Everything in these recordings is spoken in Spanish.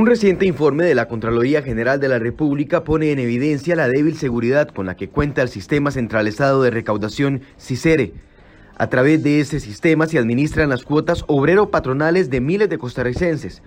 Un reciente informe de la Contraloría General de la República pone en evidencia la débil seguridad con la que cuenta el Sistema Centralizado de Recaudación CICERE. A través de ese sistema se administran las cuotas obrero-patronales de miles de costarricenses.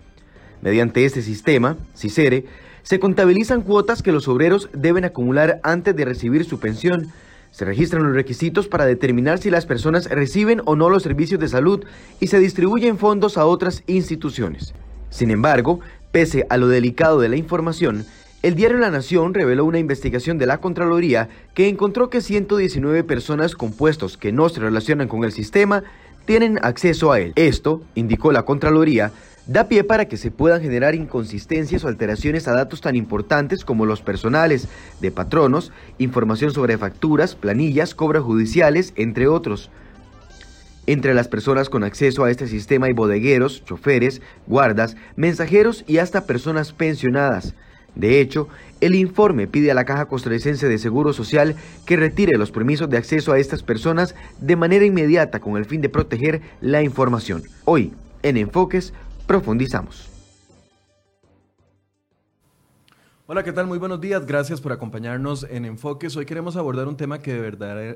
Mediante este sistema, CICERE, se contabilizan cuotas que los obreros deben acumular antes de recibir su pensión. Se registran los requisitos para determinar si las personas reciben o no los servicios de salud y se distribuyen fondos a otras instituciones. Sin embargo, Pese a lo delicado de la información, el diario La Nación reveló una investigación de la Contraloría que encontró que 119 personas con puestos que no se relacionan con el sistema tienen acceso a él. Esto, indicó la Contraloría, da pie para que se puedan generar inconsistencias o alteraciones a datos tan importantes como los personales de patronos, información sobre facturas, planillas, cobras judiciales, entre otros. Entre las personas con acceso a este sistema hay bodegueros, choferes, guardas, mensajeros y hasta personas pensionadas. De hecho, el informe pide a la Caja Costarricense de Seguro Social que retire los permisos de acceso a estas personas de manera inmediata con el fin de proteger la información. Hoy, en Enfoques, profundizamos. Hola, ¿qué tal? Muy buenos días. Gracias por acompañarnos en Enfoques. Hoy queremos abordar un tema que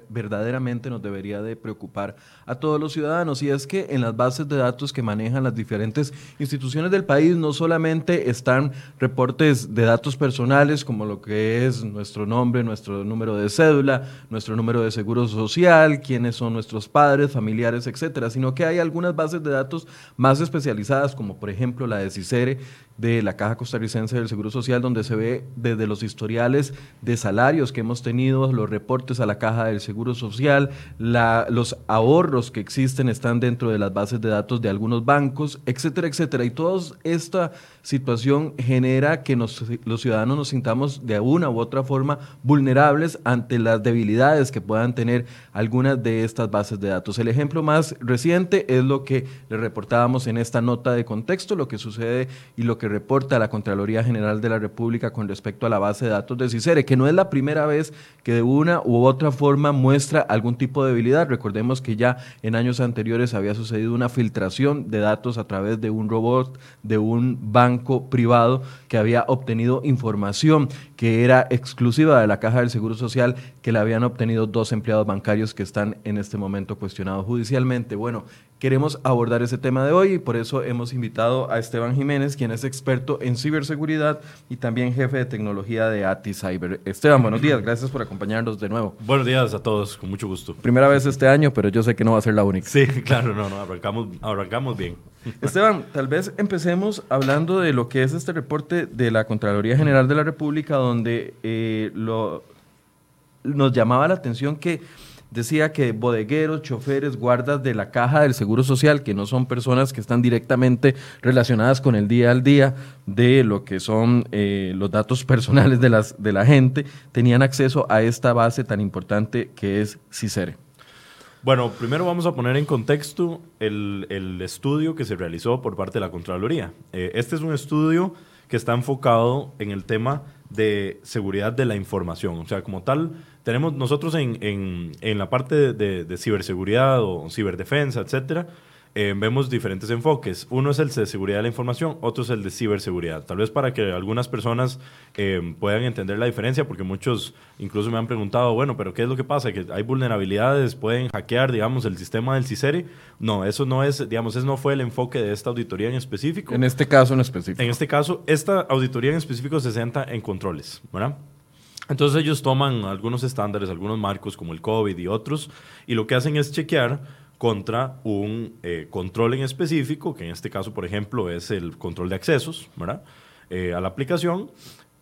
verdaderamente nos debería de preocupar a todos los ciudadanos y es que en las bases de datos que manejan las diferentes instituciones del país no solamente están reportes de datos personales como lo que es nuestro nombre, nuestro número de cédula, nuestro número de seguro social, quiénes son nuestros padres, familiares, etcétera, sino que hay algunas bases de datos más especializadas como por ejemplo la de CICERE, de la Caja Costarricense del Seguro Social, donde se ve desde los historiales de salarios que hemos tenido, los reportes a la Caja del Seguro Social, los ahorros que existen están dentro de las bases de datos de algunos bancos, etcétera, etcétera. Y toda esta situación genera que los ciudadanos nos sintamos de una u otra forma vulnerables ante las debilidades que puedan tener algunas de estas bases de datos. El ejemplo más reciente es lo que le reportábamos en esta nota de contexto, lo que sucede y lo que reporta la Contraloría General de la República con respecto a la base de datos de CICERE, que no es la primera vez que de una u otra forma muestra algún tipo de debilidad. Recordemos que ya en años anteriores había sucedido una filtración de datos a través de un robot, de un banco privado que había obtenido información que era exclusiva de la Caja del Seguro Social, que la habían obtenido dos empleados bancarios que están en este momento cuestionados judicialmente. Bueno, queremos abordar ese tema de hoy y por eso hemos invitado a Esteban Jiménez, quien es experto en ciberseguridad y también jefe de tecnología de ATI Cyber. Esteban, buenos días, gracias por acompañarnos de nuevo. Buenos días a todos, con mucho gusto. Primera vez este año, pero yo sé que no va a ser la única. Sí, claro, no, no, arrancamos, arrancamos bien. Esteban, tal vez empecemos hablando de lo que es este reporte de la Contraloría General de la República, donde eh, lo, nos llamaba la atención que decía que bodegueros, choferes, guardas de la caja del Seguro Social, que no son personas que están directamente relacionadas con el día al día de lo que son eh, los datos personales de, las, de la gente, tenían acceso a esta base tan importante que es CICERE. Bueno, primero vamos a poner en contexto el, estudio que se realizó por parte de la Contraloría. Eh, este es un estudio que está enfocado en el tema de seguridad de la información. O sea, como tal, tenemos nosotros en, en, en la parte de, de, ciberseguridad o ciberdefensa, etcétera, eh, vemos diferentes enfoques. Uno es el de seguridad de la información, otro es el de ciberseguridad. Tal vez para que algunas personas eh, puedan entender la diferencia, porque muchos incluso me han preguntado, bueno, pero ¿qué es lo que pasa? ¿Que hay vulnerabilidades? ¿Pueden hackear, digamos, el sistema del CICERI? No, eso no es, digamos, ese no fue el enfoque de esta auditoría en específico. En este caso en específico. En este caso, esta auditoría en específico se centra en controles, ¿verdad? Entonces ellos toman algunos estándares, algunos marcos como el COVID y otros, y lo que hacen es chequear contra un eh, control en específico, que en este caso, por ejemplo, es el control de accesos ¿verdad? Eh, a la aplicación,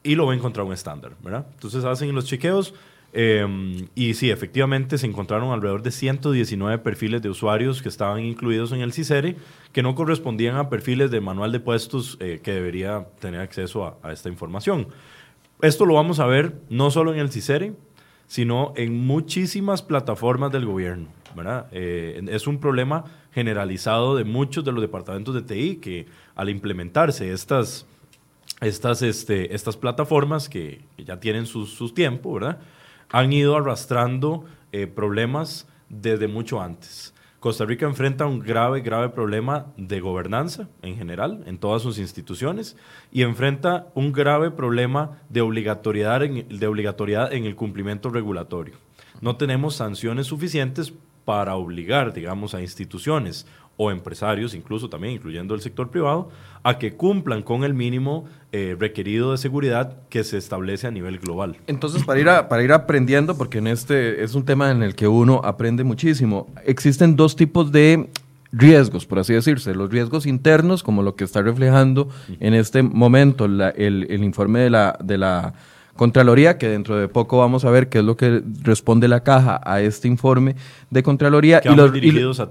y lo ven contra un estándar. ¿verdad? Entonces hacen los chequeos em, y sí, efectivamente se encontraron alrededor de 119 perfiles de usuarios que estaban incluidos en el CICERI que no correspondían a perfiles de manual de puestos eh, que debería tener acceso a, a, esta información. Esto lo vamos a ver no solo en el CICERI, sino en muchísimas plataformas del gobierno. Eh, es un problema generalizado de muchos de los departamentos de TI que al implementarse estas, estas, este, estas plataformas que, ya tienen su, su, tiempo, ¿verdad? han ido arrastrando eh, problemas desde mucho antes. Costa Rica enfrenta un grave, grave problema de gobernanza en general, en todas sus instituciones, y enfrenta un grave problema de obligatoriedad en, de obligatoriedad en el cumplimiento regulatorio. No tenemos sanciones suficientes para obligar, digamos, a instituciones o empresarios, incluso también incluyendo el sector privado, a que cumplan con el mínimo eh, requerido de seguridad que se establece a nivel global. Entonces, para ir, para ir aprendiendo, porque en este es un tema en el que uno aprende muchísimo, existen dos tipos de riesgos, por así decirse, los riesgos internos, como lo que está reflejando en este momento el, el, informe de la, de la Contraloría, que dentro de poco vamos a ver qué es lo que responde la caja a este informe de Contraloría. y los dirigidos a,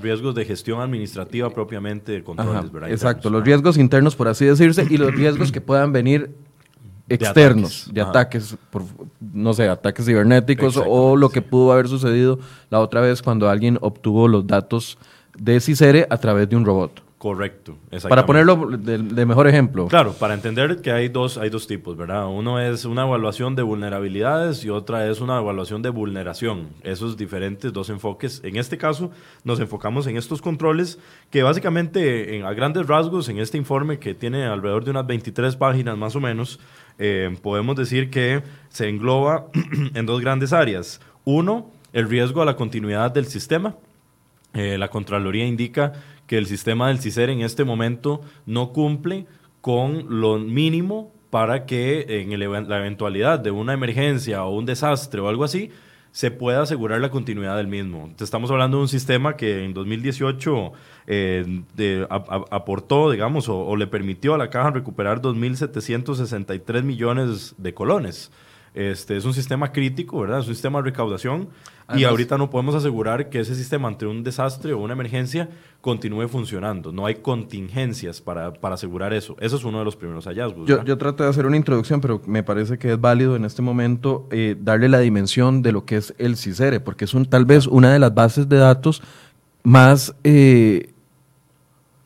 riesgos de gestión administrativa propiamente de controles, ¿verdad? Exacto, los riesgos internos, por así decirse, y los riesgos que puedan venir externos, de ataques, por, no sé, ataques cibernéticos o lo que pudo haber sucedido la otra vez cuando alguien obtuvo los datos de CICERE a través de un robot. Correcto. Para ponerlo de, mejor ejemplo. Claro, para entender que hay dos, hay dos tipos, ¿verdad? Uno es una evaluación de vulnerabilidades y otra es una evaluación de vulneración. Esos diferentes dos enfoques. En este caso, nos enfocamos en estos controles que básicamente, en, a grandes rasgos, en este informe que tiene alrededor de unas 23 páginas más o menos, eh, podemos decir que se engloba en dos grandes áreas. Uno, el riesgo a la continuidad del sistema. Eh, la Contraloría indica que el sistema del CICER en este momento no cumple con lo mínimo para que en la eventualidad de una emergencia o un desastre o algo así, se pueda asegurar la continuidad del mismo. Estamos hablando de un sistema que en 2018 eh, aportó, digamos, o, le permitió a la caja recuperar 2.763 millones de colones. Este, es un sistema crítico, ¿verdad? Es un sistema de recaudación y ahorita no podemos asegurar que ese sistema ante un desastre o una emergencia continúe funcionando. No hay contingencias para, para asegurar eso. Eso es uno de los primeros hallazgos. Yo, yo, trato de hacer una introducción, pero me parece que es válido en este momento eh, darle la dimensión de lo que es el CICERE, porque es un, tal vez una de las bases de datos más... Eh,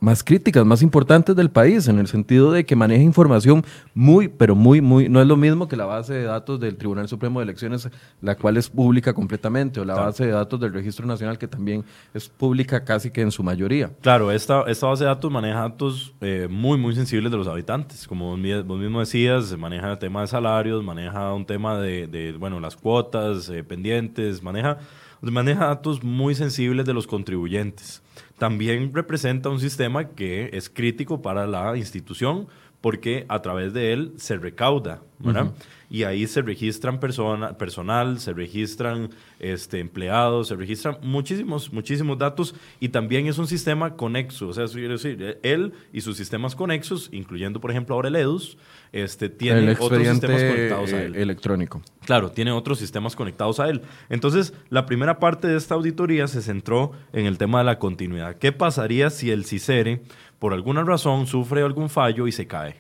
más críticas, más importantes del país, en el sentido de que maneja información muy, pero muy, muy, no es lo mismo que la base de datos del Tribunal Supremo de Elecciones, la cual es pública completamente, o la base de datos del Registro Nacional, que también es pública casi que en su mayoría. Claro, esta, esta base de datos maneja datos eh, muy, muy sensibles de los habitantes. Como vos mismo decías, maneja el tema de salarios, maneja un tema de, bueno, las cuotas eh, pendientes, maneja, maneja datos muy sensibles de los contribuyentes también representa un sistema que es crítico para la institución porque a través de él se recauda, ¿verdad? Y ahí se registran persona, personal, se registran este, empleados, se registran muchísimos, muchísimos datos y también es un sistema conexo, o sea, quiero decir, él y sus sistemas conexos, incluyendo por ejemplo ahora el EDUS, este, tiene otros sistemas conectados a él. electrónico. Claro, tiene otros sistemas conectados a él. Entonces, la primera parte de esta auditoría se centró en el tema de la continuidad. ¿Qué pasaría si el CICERE por alguna razón sufre algún fallo y se cae.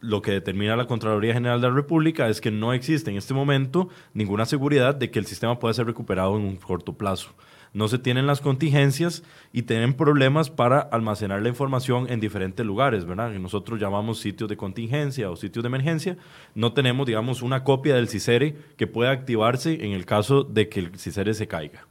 Lo que determina la Contraloría General de la República es que no existe en este momento ninguna seguridad de que el sistema pueda ser recuperado en un corto plazo. No se tienen las contingencias y tienen problemas para almacenar la información en diferentes lugares, ¿verdad? Que nosotros llamamos sitios de contingencia o sitios de emergencia. No tenemos, digamos, una copia del CICERE que pueda activarse en el caso de que el CICERE se caiga.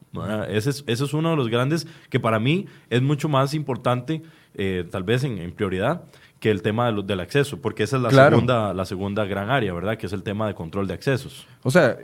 Ese es, ese es uno de los grandes que para mí es mucho más importante eh, tal vez en, prioridad que el tema del acceso, porque esa es la, segunda, la segunda gran área, ¿verdad? Que es el tema de control de accesos. O sea,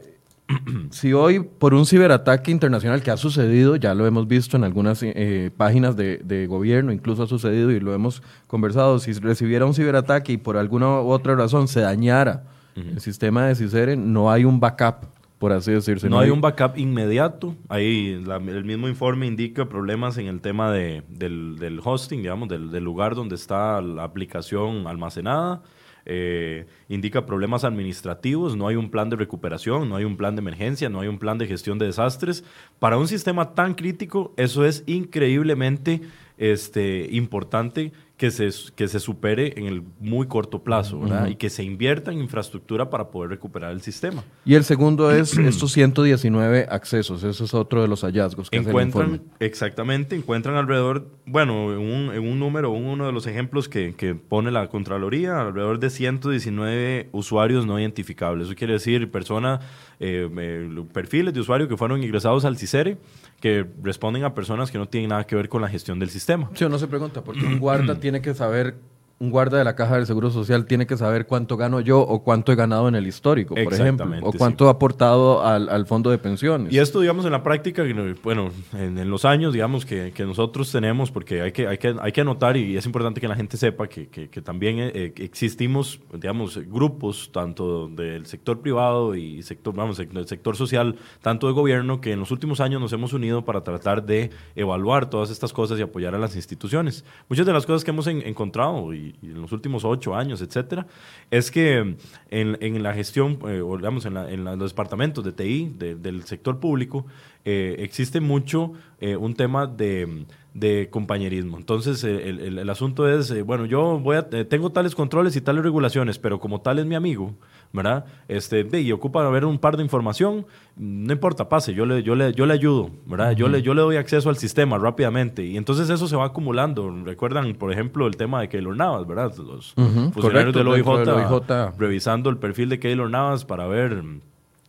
si hoy por un ciberataque internacional que ha sucedido, ya lo hemos visto en algunas eh, páginas de, gobierno, incluso ha sucedido y lo hemos conversado, si recibiera un ciberataque y por alguna u otra razón se dañara el sistema de CICERE, no hay un backup por así decirse. No, hay un backup inmediato. Ahí el mismo informe indica problemas en el tema de, del, hosting, digamos, del, lugar donde está la aplicación almacenada. Eh, indica problemas administrativos, no hay un plan de recuperación, no hay un plan de emergencia, no hay un plan de gestión de desastres. Para un sistema tan crítico, eso es increíblemente este, importante que se, que se supere en el muy corto plazo, ¿verdad? Y que se invierta en infraestructura para poder recuperar el sistema. Y el segundo es estos 119 accesos, eso es otro de los hallazgos que encuentran, Exactamente, encuentran alrededor, bueno, en un, en un número, uno de los ejemplos que, que, pone la Contraloría, alrededor de 119 usuarios no identificables. Eso quiere decir personas, eh, eh, perfiles de usuarios que fueron ingresados al CICERE, que responden a personas que no tienen nada que ver con la gestión del sistema. Sí, uno se pregunta, ¿por qué un guarda tiene que saber un guarda de la caja del Seguro Social tiene que saber cuánto gano yo o cuánto he ganado en el histórico, por ejemplo, o cuánto ha aportado al, fondo de pensiones. Y esto, digamos, en la práctica, bueno, en, los años, digamos, que, nosotros tenemos, porque hay que, hay, que, hay que anotar y es importante que la gente sepa que, también eh, existimos, digamos, grupos, tanto del sector privado y sector, vamos, del sector social, tanto de gobierno, que en los últimos años nos hemos unido para tratar de evaluar todas estas cosas y apoyar a las instituciones. Muchas de las cosas que hemos encontrado y en los últimos ocho años, etcétera, es que en, la gestión, eh, o digamos, en, en, los departamentos de TI del sector público, eh, existe mucho eh, un tema de, de, compañerismo. Entonces, el, el, el asunto es, bueno, yo voy a, tengo tales controles y tales regulaciones, pero como tal es mi amigo, ¿verdad? Este, y ocupa ver un par de información, no importa, pase, yo le, yo le, yo le ayudo, ¿verdad? yo, le, yo le doy acceso al sistema rápidamente. Y entonces eso se va acumulando. Recuerdan, por ejemplo, el tema de Keylor Navas, ¿verdad? Los funcionarios del OIJ, revisando el perfil de Keylor Navas para ver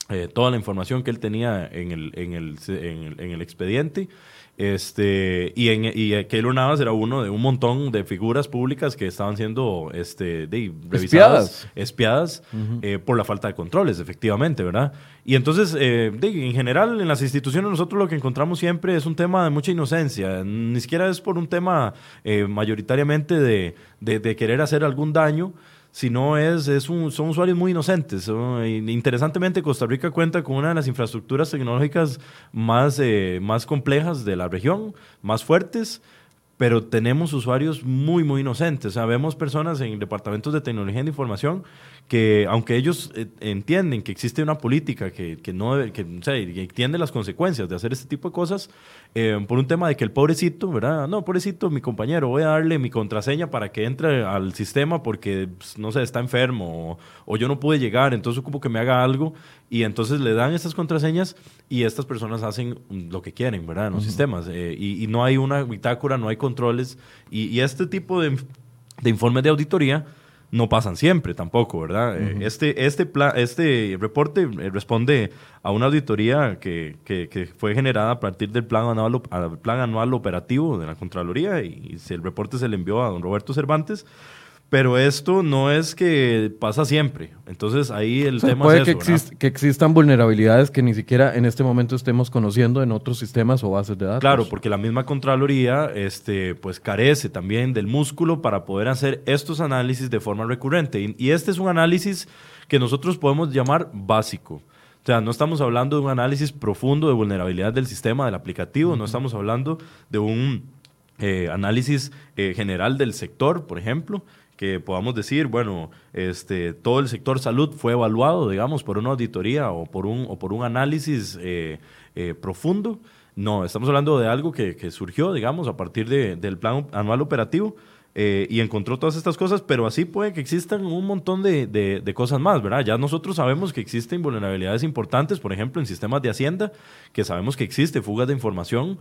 eh, toda la información que él tenía en el, en el, en el, en el expediente. Este, y, en, y Keylor Navas era uno de un montón de figuras públicas que estaban siendo este, de, revisadas, espiadas, eh, por la falta de controles, efectivamente, ¿verdad? Y entonces, eh, en general, en las instituciones nosotros lo que encontramos siempre es un tema de mucha inocencia, ni siquiera es por un tema eh, mayoritariamente de, de querer hacer algún daño, sino es, es un, son usuarios muy inocentes. Interesantemente, Costa Rica cuenta con una de las infraestructuras tecnológicas más, eh, más complejas de la región, más fuertes, pero tenemos usuarios muy, muy inocentes. O sea, vemos personas en departamentos de tecnología de información que, aunque ellos eh, entienden que existe una política que, que no debe, que, o sea, entiende las consecuencias de hacer este tipo de cosas, eh, por un tema de que el pobrecito, ¿verdad? No, pobrecito, mi compañero, voy a darle mi contraseña para que entre al sistema porque, pues, no sé, está enfermo o, yo no pude llegar, entonces como que me haga algo y entonces le dan estas contraseñas y estas personas hacen lo que quieren, ¿verdad? En los sistemas. Eh, y, no hay una bitácora, no hay controles. Y, este tipo de, de informes de auditoría no pasan siempre tampoco, ¿verdad? Eh, este, este, este reporte eh, responde a una auditoría que, que, fue generada a partir del plan anual, plan anual operativo de la Contraloría y, y el reporte se le envió a don Roberto Cervantes pero esto no es que pasa siempre. Entonces ahí el tema puede es que, que, existan vulnerabilidades que ni siquiera en este momento estemos conociendo en otros sistemas o bases de datos. Claro, porque la misma Contraloría este, pues carece también del músculo para poder hacer estos análisis de forma recurrente. Y, este es un análisis que nosotros podemos llamar básico. O sea, no estamos hablando de un análisis profundo de vulnerabilidad del sistema, del aplicativo, no estamos hablando de un eh, análisis eh, general del sector, por ejemplo, que podamos decir, bueno, este, todo el sector salud fue evaluado, digamos, por una auditoría o por un, o por un análisis eh, eh, profundo. No, estamos hablando de algo que, que surgió, digamos, a partir de, del plan anual operativo eh, y encontró todas estas cosas, pero así puede que existan un montón de, de, de, cosas más, ¿verdad? Ya nosotros sabemos que existen vulnerabilidades importantes, por ejemplo, en sistemas de Hacienda, que sabemos que existe fugas de información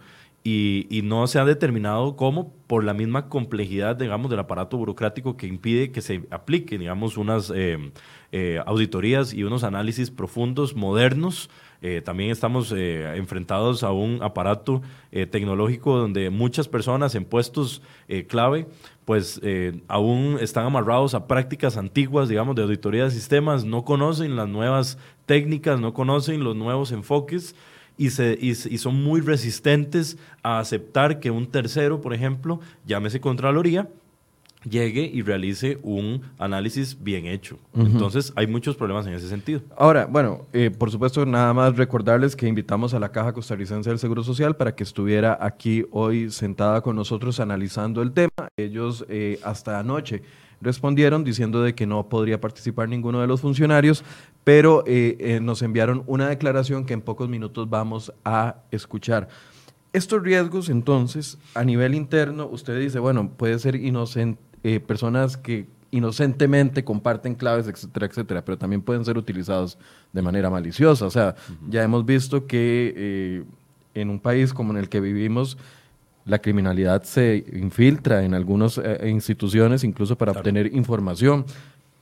y, no se ha determinado cómo por la misma complejidad, digamos, del aparato burocrático que impide que se apliquen, digamos, unas eh, eh, auditorías y unos análisis profundos, modernos. Eh, también estamos enfrentados a un aparato tecnológico donde muchas personas en puestos clave pues aún están amarrados a prácticas antiguas, digamos, de auditoría de sistemas, no conocen las nuevas técnicas, no conocen los nuevos enfoques y, se, y, son muy resistentes a aceptar que un tercero, por ejemplo, llámese Contraloría, llegue y realice un análisis bien hecho. Entonces, hay muchos problemas en ese sentido. Ahora, bueno, eh, por supuesto, nada más recordarles que invitamos a la Caja Costarricense del Seguro Social para que estuviera aquí hoy sentada con nosotros analizando el tema. Ellos eh, hasta anoche respondieron diciendo de que no podría participar ninguno de los funcionarios, pero eh, eh, nos enviaron una declaración que en pocos minutos vamos a escuchar. estos riesgos, entonces, a nivel interno, usted dice, bueno, puede ser inocente, eh, personas que inocentemente comparten claves, etcétera, etcétera, pero también pueden ser utilizados de manera maliciosa. O sea, ya hemos visto que en un país como en el que vivimos, la criminalidad se infiltra en algunas eh, instituciones, incluso para obtener información.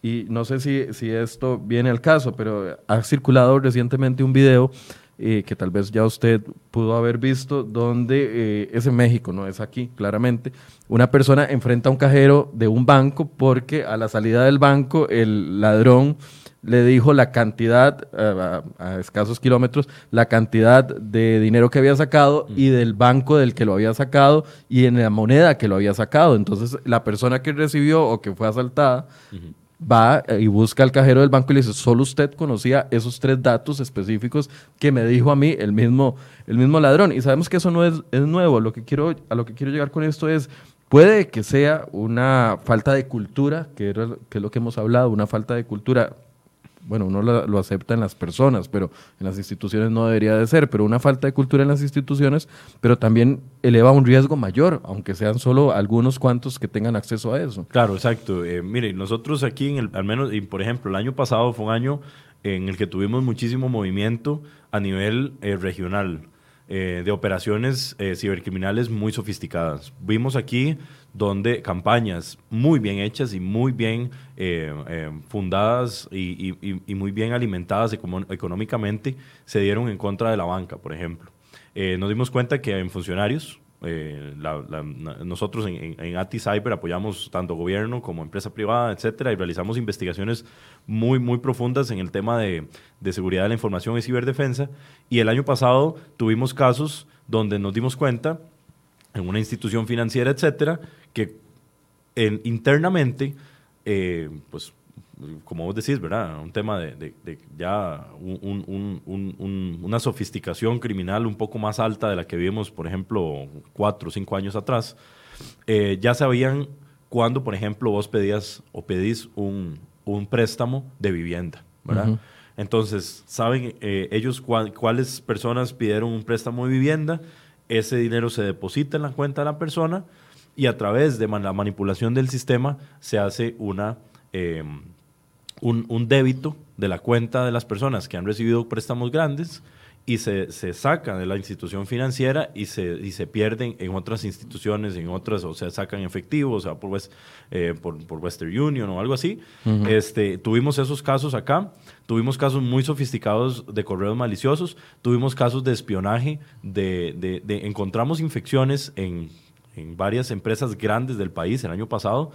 Y no sé si, si esto viene al caso, pero ha circulado recientemente un video eh, que tal vez ya usted pudo haber visto, donde eh, es en México, no es aquí, claramente. Una persona enfrenta a un cajero de un banco porque a la salida del banco el ladrón le dijo la cantidad, eh, a, escasos kilómetros, la cantidad de dinero que había sacado y del banco del que lo había sacado y en la moneda que lo había sacado. Entonces, la persona que recibió o que fue asaltada va y busca al cajero del banco y le dice, solo usted conocía esos tres datos específicos que me dijo a mí el mismo, el mismo ladrón. Y sabemos que eso no es, es nuevo. Lo que quiero, a lo que quiero llegar con esto es, puede que sea una falta de cultura, que, era, que es lo que hemos hablado, una falta de cultura bueno, uno lo, acepta en las personas, pero en las instituciones no debería de ser, pero una falta de cultura en las instituciones, pero también eleva un riesgo mayor, aunque sean solo algunos cuantos que tengan acceso a eso. Claro, exacto. Eh, mire, nosotros aquí, en el, al menos, y por ejemplo, el año pasado fue un año en el que tuvimos muchísimo movimiento a nivel eh, regional. Eh, de operaciones eh, cibercriminales muy sofisticadas. Vimos aquí donde campañas muy bien hechas y muy bien eh, fundadas y, muy bien alimentadas económicamente se dieron en contra de la banca, por ejemplo. nos dimos cuenta que en funcionarios, eh, nosotros en, en, ATI Cyber apoyamos tanto gobierno como empresa privada, etcétera, y realizamos investigaciones muy, muy profundas en el tema de, seguridad de la información y ciberdefensa. Y el año pasado tuvimos casos donde nos dimos cuenta, en una institución financiera, etcétera, que internamente, eh, pues como vos decís, ¿verdad? Un tema de, ya una sofisticación criminal un poco más alta de la que vimos, por ejemplo, cuatro o cinco años atrás. Eh, ya sabían cuándo, por ejemplo, vos pedías o pedís un, préstamo de vivienda, ¿verdad? Entonces, saben eh, ellos cuáles personas pidieron un préstamo de vivienda, ese dinero se deposita en la cuenta de la persona y a través de la manipulación del sistema se hace una... Em, un, débito de la cuenta de las personas que han recibido préstamos grandes y se, se sacan de la institución financiera y se, y se pierden en otras instituciones, en otras, o sea, sacan efectivo, o sea, por, eh, por, por, Western Union o algo así. este, tuvimos esos casos acá, tuvimos casos muy sofisticados de correos maliciosos, tuvimos casos de espionaje, de, de, de encontramos infecciones en, en varias empresas grandes del país el año pasado,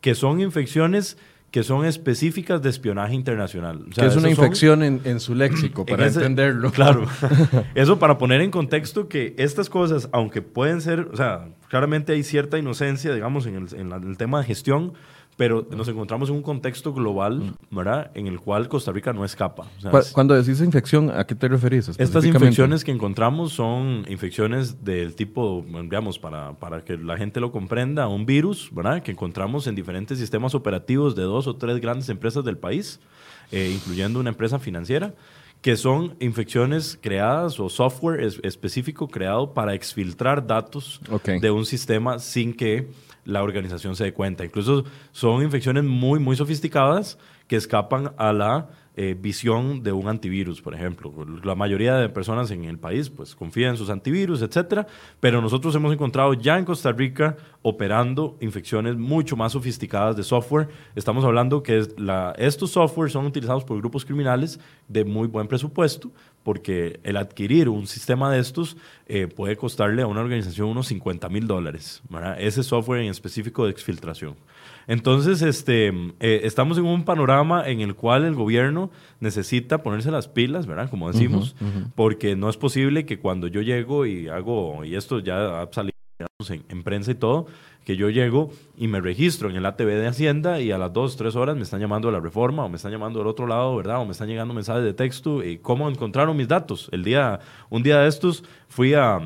que son infecciones que son específicas de espionaje internacional. que es una infección en, su léxico, para entenderlo. Claro. eso para poner en contexto que estas cosas, aunque pueden ser, o sea, claramente hay cierta inocencia, digamos, en el, en el tema de gestión, pero nos encontramos en un contexto global, ¿verdad? En el cual Costa Rica no escapa. Cuando decís infección, ¿a qué te referís? Estas infecciones que encontramos son infecciones del tipo, digamos, para, para que la gente lo comprenda, un virus, ¿verdad? Que encontramos en diferentes sistemas operativos de dos o tres grandes empresas del país, eh, incluyendo una empresa financiera que son infecciones creadas o software específico creado para exfiltrar datos de un sistema sin que la organización se dé cuenta. Incluso son infecciones muy, muy sofisticadas que escapan a la eh, visión de un antivirus, por ejemplo. La mayoría de personas en el país pues confían en sus antivirus, etcétera, pero nosotros hemos encontrado ya en Costa Rica operando infecciones mucho más sofisticadas de software. Estamos hablando que estos software son utilizados por grupos criminales de muy buen presupuesto, porque el adquirir un sistema de estos eh, puede costarle a una organización unos 50 mil dólares, ese software en específico de exfiltración. Entonces, este, eh, estamos en un panorama en el cual el gobierno necesita ponerse las pilas, ¿verdad? Como decimos, porque no es posible que cuando yo llego y hago, y esto ya ha salido en, prensa y todo, que yo llego y me registro en el ATV de Hacienda y a las dos, tres horas me están llamando a la reforma o me están llamando del otro lado, ¿verdad? O me están llegando mensajes de texto y cómo encontraron mis datos. El día, un día de estos fui a,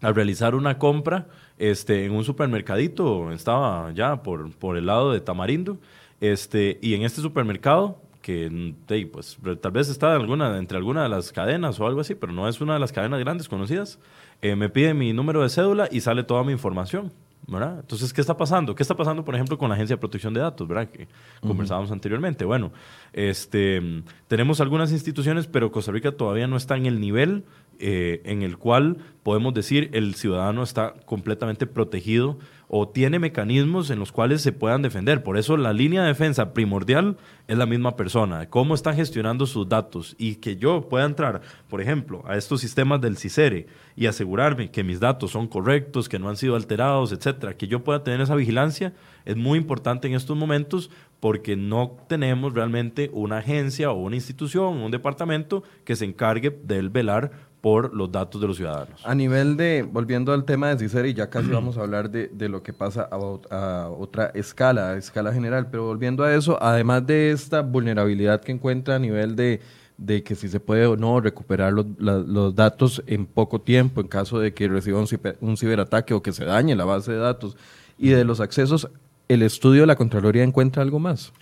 a realizar una compra este, en un supermercadito, estaba ya por, por el lado de Tamarindo, este, y en este supermercado, que pues, tal vez está alguna, entre alguna de las cadenas o algo así, pero no es una de las cadenas grandes conocidas, eh, me pide mi número de cédula y sale toda mi información. ¿Verdad? Entonces, ¿qué está pasando? ¿Qué está pasando, por ejemplo, con la Agencia de Protección de Datos, ¿verdad? Que conversábamos anteriormente. Bueno, este, tenemos algunas instituciones, pero Costa Rica todavía no está en el nivel eh, en el cual podemos decir el ciudadano está completamente protegido o tiene mecanismos en los cuales se puedan defender. Por eso la línea de defensa primordial es la misma persona, cómo están gestionando sus datos y que yo pueda entrar, por ejemplo, a estos sistemas del CICERE y asegurarme que mis datos son correctos, que no han sido alterados, etcétera, que yo pueda tener esa vigilancia, es muy importante en estos momentos porque no tenemos realmente una agencia o una institución, un departamento que se encargue del velar por los datos de los ciudadanos. A nivel de, volviendo al tema de CICER, y ya casi vamos a hablar de, de lo que pasa a, a, otra escala, a escala general, pero volviendo a eso, además de esta vulnerabilidad que encuentra a nivel de, de que si se puede o no recuperar los, la, los datos en poco tiempo en caso de que reciba un, ciber, un ciberataque o que se dañe la base de datos, y de los accesos, ¿el estudio de la Contraloría encuentra algo más?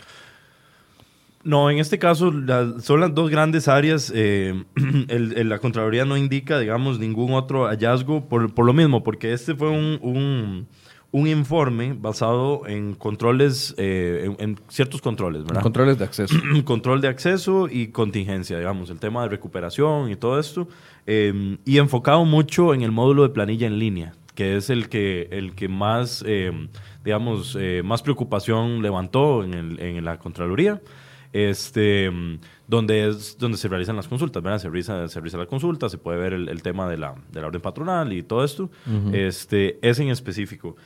No, en este caso la, son las dos grandes áreas. Eh, el, el, la Contraloría no indica, digamos, ningún otro hallazgo por, por lo mismo, porque este fue un, un, un informe basado en controles, eh, en, en, ciertos controles, ¿verdad? Controles de acceso. Control de acceso y contingencia, digamos, el tema de recuperación y todo esto. Eh, y enfocado mucho en el módulo de planilla en línea, que es el que, el que más, digamos, más preocupación levantó en, el, en la Contraloría este, donde es donde se realizan las consultas, ¿verdad? Se realiza, se realiza la consulta, se puede ver el, el tema de la, de la, orden patronal y todo esto. Uh -huh. este, es en específico.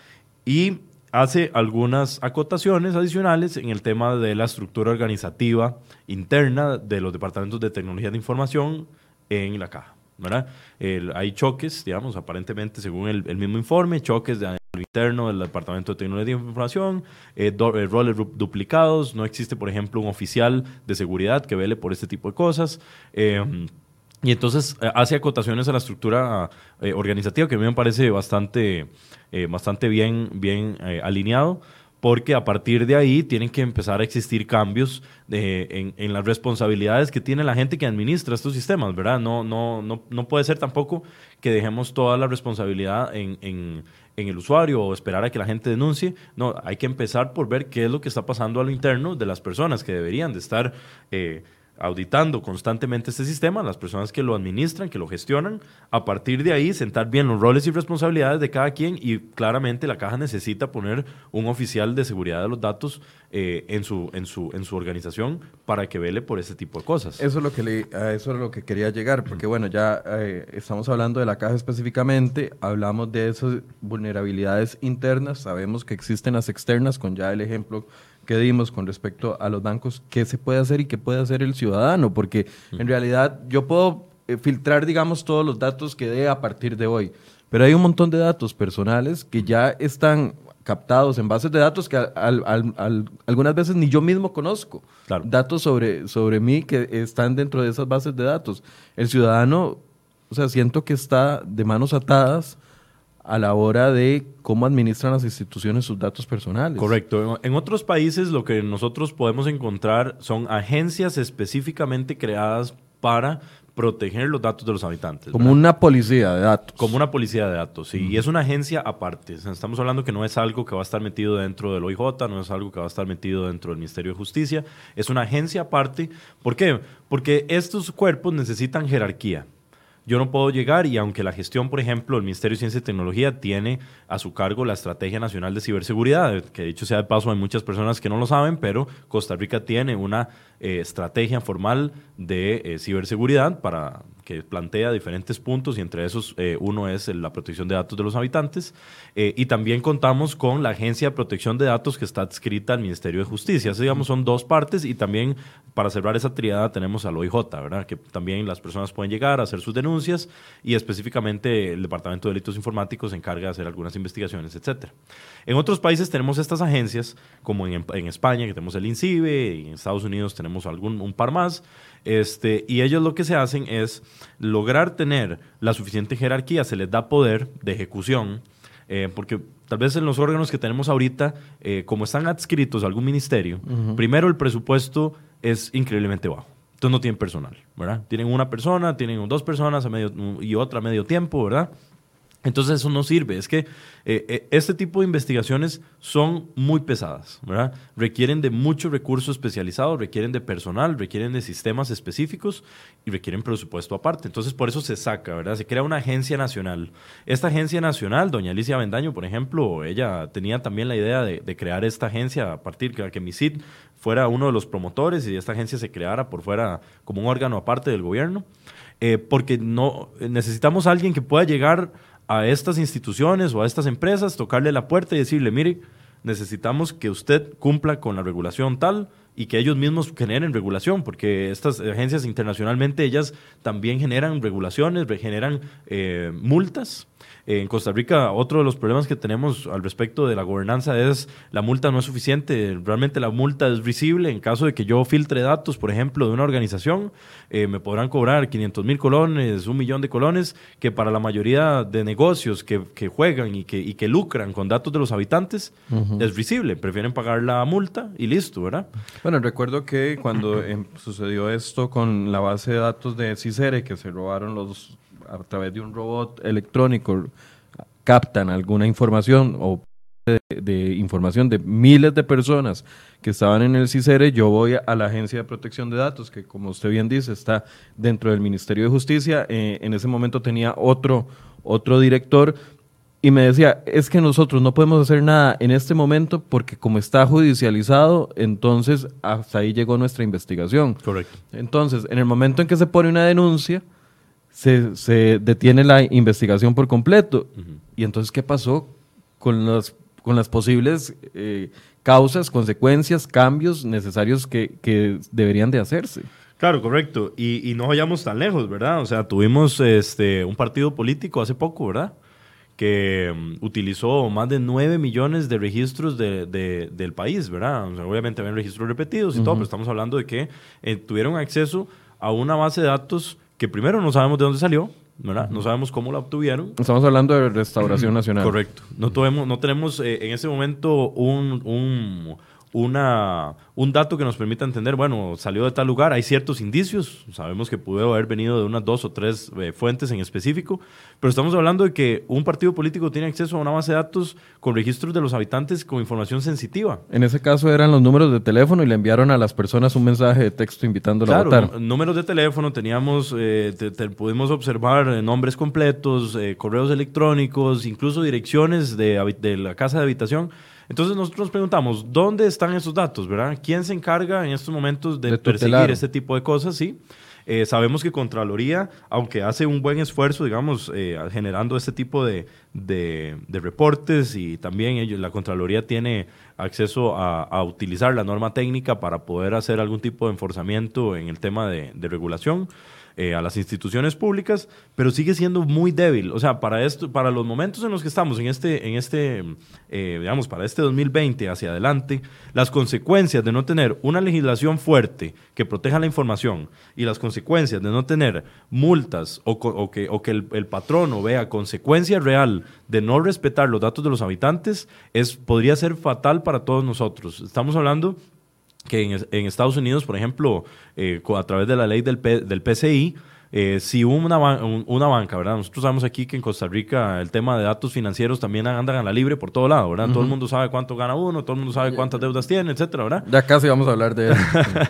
Y hace algunas acotaciones adicionales en el tema de la estructura organizativa interna de los departamentos de tecnología de información en la caja. ¿Verdad? Hay choques, digamos, aparentemente, según el, mismo informe, choques de interno del Departamento de Tecnología de Información, eh, eh, roles duplicados, no existe, por ejemplo, un oficial de seguridad que vele por este tipo de cosas. Eh, y entonces hace acotaciones a la estructura organizativa que a mí me parece bastante, bastante bien, bien alineado porque a partir de ahí tienen que empezar a existir cambios de, en, las responsabilidades que tiene la gente que administra estos sistemas, ¿verdad? No, no, no, no puede ser tampoco que dejemos toda la responsabilidad en, el usuario o esperar a que la gente denuncie. No, hay que empezar por ver qué es lo que está pasando a lo interno de las personas que deberían de estar... Eh, auditando constantemente este sistema, las personas que lo administran, que lo gestionan, a partir de ahí sentar bien los roles y responsabilidades de cada quien y claramente la caja necesita poner un oficial de seguridad de los datos eh, en, su, en, su, en su organización para que vele por ese tipo de cosas. Eso es lo que, le, eso es lo que quería llegar, porque bueno, ya eh, estamos hablando de la caja específicamente, hablamos de esas vulnerabilidades internas, sabemos que existen las externas, con ya el ejemplo que dimos con respecto a los bancos, qué se puede hacer y qué puede hacer el ciudadano, porque en realidad yo puedo eh, filtrar, digamos, todos los datos que dé a partir de hoy, pero hay un montón de datos personales que ya están captados en bases de datos que al, al, al, algunas veces ni yo mismo conozco. Claro. Datos sobre, sobre mí que están dentro de esas bases de datos. El ciudadano, o sea, siento que está de manos atadas a la hora de cómo administran las instituciones sus datos personales. Correcto. En otros países lo que nosotros podemos encontrar son agencias específicamente creadas para proteger los datos de los habitantes. Como ¿verdad? una policía de datos. Como una policía de datos, sí. Uh -huh. Y es una agencia aparte. Estamos hablando que no es algo que va a estar metido dentro del OIJ, no es algo que va a estar metido dentro del Ministerio de Justicia. Es una agencia aparte. ¿Por qué? Porque estos cuerpos necesitan jerarquía. Yo no puedo llegar y aunque la gestión, por ejemplo, el Ministerio de Ciencia y Tecnología tiene a su cargo la Estrategia Nacional de Ciberseguridad, que dicho sea de paso hay muchas personas que no lo saben, pero Costa Rica tiene una eh, estrategia formal de eh, ciberseguridad para que plantea diferentes puntos y entre esos eh, uno es la protección de datos de los habitantes eh, y también contamos con la Agencia de Protección de Datos que está adscrita al Ministerio de Justicia. Así, digamos, son dos partes y también para cerrar esa triada tenemos al OIJ, ¿verdad? Que también las personas pueden llegar a hacer sus denuncias y específicamente el Departamento de Delitos Informáticos se encarga de hacer algunas investigaciones, etcétera. En otros países tenemos estas agencias, como en, en España que tenemos el INCIBE y en Estados Unidos tenemos algún un par más. Este, y ellos lo que se hacen es lograr tener la suficiente jerarquía, se les da poder de ejecución, eh, porque tal vez en los órganos que tenemos ahorita, eh, como están adscritos a algún ministerio, uh -huh. primero el presupuesto es increíblemente bajo. Entonces no tienen personal, ¿verdad? Tienen una persona, tienen dos personas a medio, y otra a medio tiempo, ¿verdad? Entonces eso no sirve. Es que eh, eh, este tipo de investigaciones son muy pesadas, ¿verdad? Requieren de mucho recurso especializado, requieren de personal, requieren de sistemas específicos y requieren presupuesto aparte. Entonces por eso se saca, ¿verdad? Se crea una agencia nacional. Esta agencia nacional, doña Alicia Bendaño, por ejemplo, ella tenía también la idea de, crear esta agencia a partir de que MISID fuera uno de los promotores y esta agencia se creara por fuera como un órgano aparte del gobierno. Eh, porque no necesitamos alguien que pueda llegar a estas instituciones o a estas empresas, tocarle la puerta y decirle, mire, necesitamos que usted cumpla con la regulación tal y que ellos mismos generen regulación, porque estas agencias internacionalmente, ellas también generan regulaciones, generan eh, multas en Costa Rica, otro de los problemas que tenemos al respecto de la gobernanza es la multa no es suficiente. Realmente la multa es visible. En caso de que yo filtre datos, por ejemplo, de una organización, eh, me podrán cobrar 500 mil colones, un millón de colones, que para la mayoría de negocios que, juegan y que, y que lucran con datos de los habitantes es visible. Prefieren pagar la multa y listo, ¿verdad? Bueno, recuerdo que cuando em, sucedió esto con la base de datos de CICERE, que se robaron los a través de un robot electrónico captan alguna información o de, información de miles de personas que estaban en el CICERE, yo voy a la Agencia de Protección de Datos, que como usted bien dice, está dentro del Ministerio de Justicia. Eh, en ese momento tenía otro, otro director y me decía, es que nosotros no podemos hacer nada en este momento porque como está judicializado, entonces hasta ahí llegó nuestra investigación. Correcto. Entonces, en el momento en que se pone una denuncia, se, se detiene la investigación por completo. Y entonces, ¿qué pasó con, los, con las posibles eh, causas, consecuencias, cambios necesarios que, que, deberían de hacerse? Claro, correcto. Y, y, no vayamos tan lejos, ¿verdad? O sea, tuvimos este, un partido político hace poco, ¿verdad? que um, utilizó más de 9 millones de registros de, de, del país, ¿verdad? O sea, obviamente habían registros repetidos y todo, pero estamos hablando de que eh, tuvieron acceso a una base de datos que primero no sabemos de dónde salió, ¿verdad? No sabemos cómo la obtuvieron. Estamos hablando de Restauración Nacional. Correcto. No, tuvimos, no tenemos eh, en ese momento un, un una, un dato que nos permita entender, bueno, salió de tal lugar, hay ciertos indicios, sabemos que pudo haber venido de unas dos o tres eh, fuentes en específico, pero estamos hablando de que un partido político tiene acceso a una base de datos con registros de los habitantes con información sensitiva. En ese caso eran los números de teléfono y le enviaron a las personas un mensaje de texto invitándolo a votar. números de teléfono, teníamos, eh, pudimos observar eh, nombres completos, correos electrónicos, incluso direcciones de, de la casa de habitación entonces nosotros nos preguntamos, ¿dónde están esos datos, verdad? ¿Quién se encarga en estos momentos de, perseguir este tipo de cosas? Sí. Eh, sabemos que Contraloría, aunque hace un buen esfuerzo, digamos, eh, generando este tipo de, de, reportes y también ellos, la Contraloría tiene acceso a, utilizar la norma técnica para poder hacer algún tipo de enforzamiento en el tema de, de regulación. Eh, a las instituciones públicas, pero sigue siendo muy débil. O sea, para, esto, para los momentos en los que estamos, en este, en este eh, digamos, para este 2020 hacia adelante, las consecuencias de no tener una legislación fuerte que proteja la información y las consecuencias de no tener multas o, que, el, el, patrono vea consecuencia real de no respetar los datos de los habitantes, es, podría ser fatal para todos nosotros. Estamos hablando que en, Estados Unidos, por ejemplo, eh, a través de la ley del, del PCI, eh, si una, una banca, ¿verdad? Nosotros sabemos aquí que en Costa Rica el tema de datos financieros también andan a la libre por todo lado, ¿verdad? Todo el mundo sabe cuánto gana uno, todo el mundo sabe cuántas deudas tiene, etcétera, ¿verdad? Ya casi vamos a hablar de eso.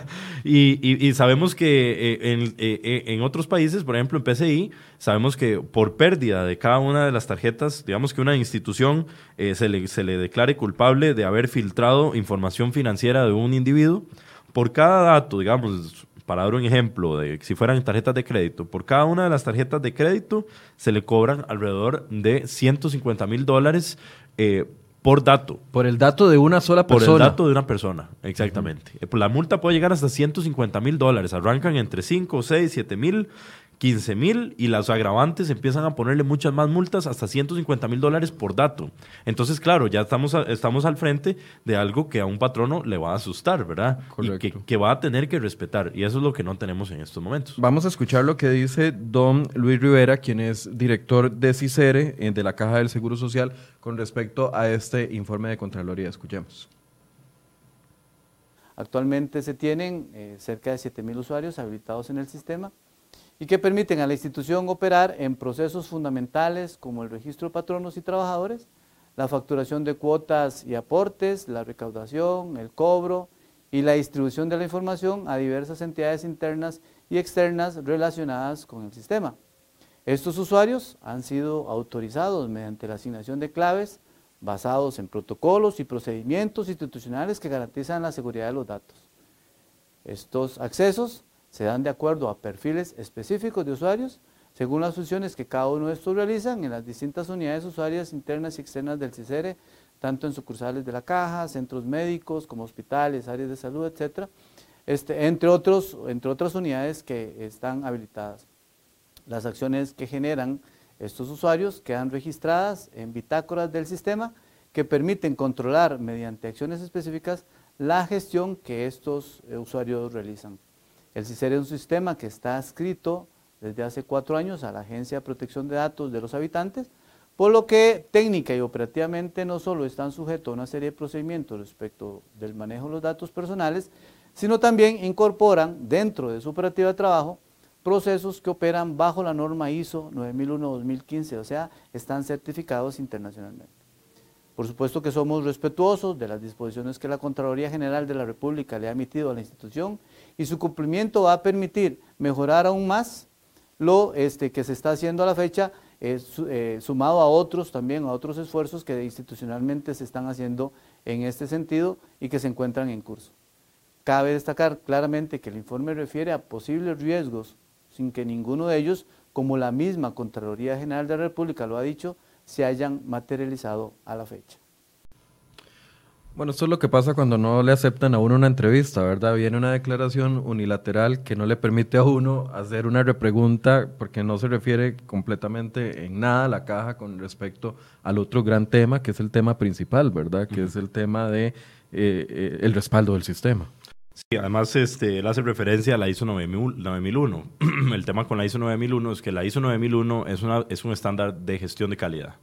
y, y, sabemos que eh, en, eh, en, otros países, por ejemplo en PCI, sabemos que por pérdida de cada una de las tarjetas, digamos que una institución se, le, se le declare culpable de haber filtrado información financiera de un individuo, por cada dato, digamos, para dar un ejemplo, de si fueran tarjetas de crédito, por cada una de las tarjetas de crédito se le cobran alrededor de 150 mil dólares eh, por dato. Por el dato de una sola persona. Por el dato de una persona, exactamente. Eh, la multa puede llegar hasta 150 mil dólares. Arrancan entre 5, 6, 7 mil 15 mil y las agravantes empiezan a ponerle muchas más multas, hasta 150 mil dólares por dato. Entonces, claro, ya estamos, estamos al frente de algo que a un patrono le va a asustar, ¿verdad? Y que, va a tener que respetar. Y eso es lo que no tenemos en estos momentos. Vamos a escuchar lo que dice don Luis Rivera, quien es director de CICERE, eh, de la Caja del Seguro Social, con respecto a este informe de Contraloría. Escuchemos. Actualmente se tienen eh, cerca de 7 mil usuarios habilitados en el sistema y que permiten a la institución operar en procesos fundamentales como el registro de patronos y trabajadores, la facturación de cuotas y aportes, la recaudación, el cobro y la distribución de la información a diversas entidades internas y externas relacionadas con el sistema. Estos usuarios han sido autorizados mediante la asignación de claves basados en protocolos y procedimientos institucionales que garantizan la seguridad de los datos. Estos accesos se dan de acuerdo a perfiles específicos de usuarios según las funciones que cada uno de estos realizan en las distintas unidades usuarias internas y externas del CICERE, tanto en sucursales de la caja, centros médicos como hospitales, áreas de salud, etc., este, entre, otros, entre otras unidades que están habilitadas. Las acciones que generan estos usuarios quedan registradas en bitácoras del sistema que permiten controlar mediante acciones específicas la gestión que estos eh, usuarios realizan. El CICER es un sistema que está escrito desde hace cuatro años a la Agencia de Protección de Datos de los Habitantes, por lo que técnica y operativamente no solo están sujetos a una serie de procedimientos respecto del manejo de los datos personales, sino también incorporan dentro de su operativa de trabajo procesos que operan bajo la norma ISO 9001-2015, o sea, están certificados internacionalmente. Por supuesto que somos respetuosos de las disposiciones que la Contraloría General de la República le ha emitido a la institución y su cumplimiento va a permitir mejorar aún más lo este, que se está haciendo a la fecha, eh, sumado a otros también, a otros esfuerzos que institucionalmente se están haciendo en este sentido y que se encuentran en curso. Cabe destacar claramente que el informe refiere a posibles riesgos sin que ninguno de ellos, como la misma Contraloría General de la República lo ha dicho, se hayan materializado a la fecha. Bueno, esto es lo que pasa cuando no le aceptan a uno una entrevista, ¿verdad? Viene una declaración unilateral que no le permite a uno hacer una repregunta porque no se refiere completamente en nada a la caja con respecto al otro gran tema, que es el tema principal, ¿verdad? Que es el tema de eh, eh, el respaldo del sistema. Sí, además este, él hace referencia a la ISO 9001. el tema con la ISO 9001 es que la ISO 9001 es, una, es un estándar de gestión de calidad.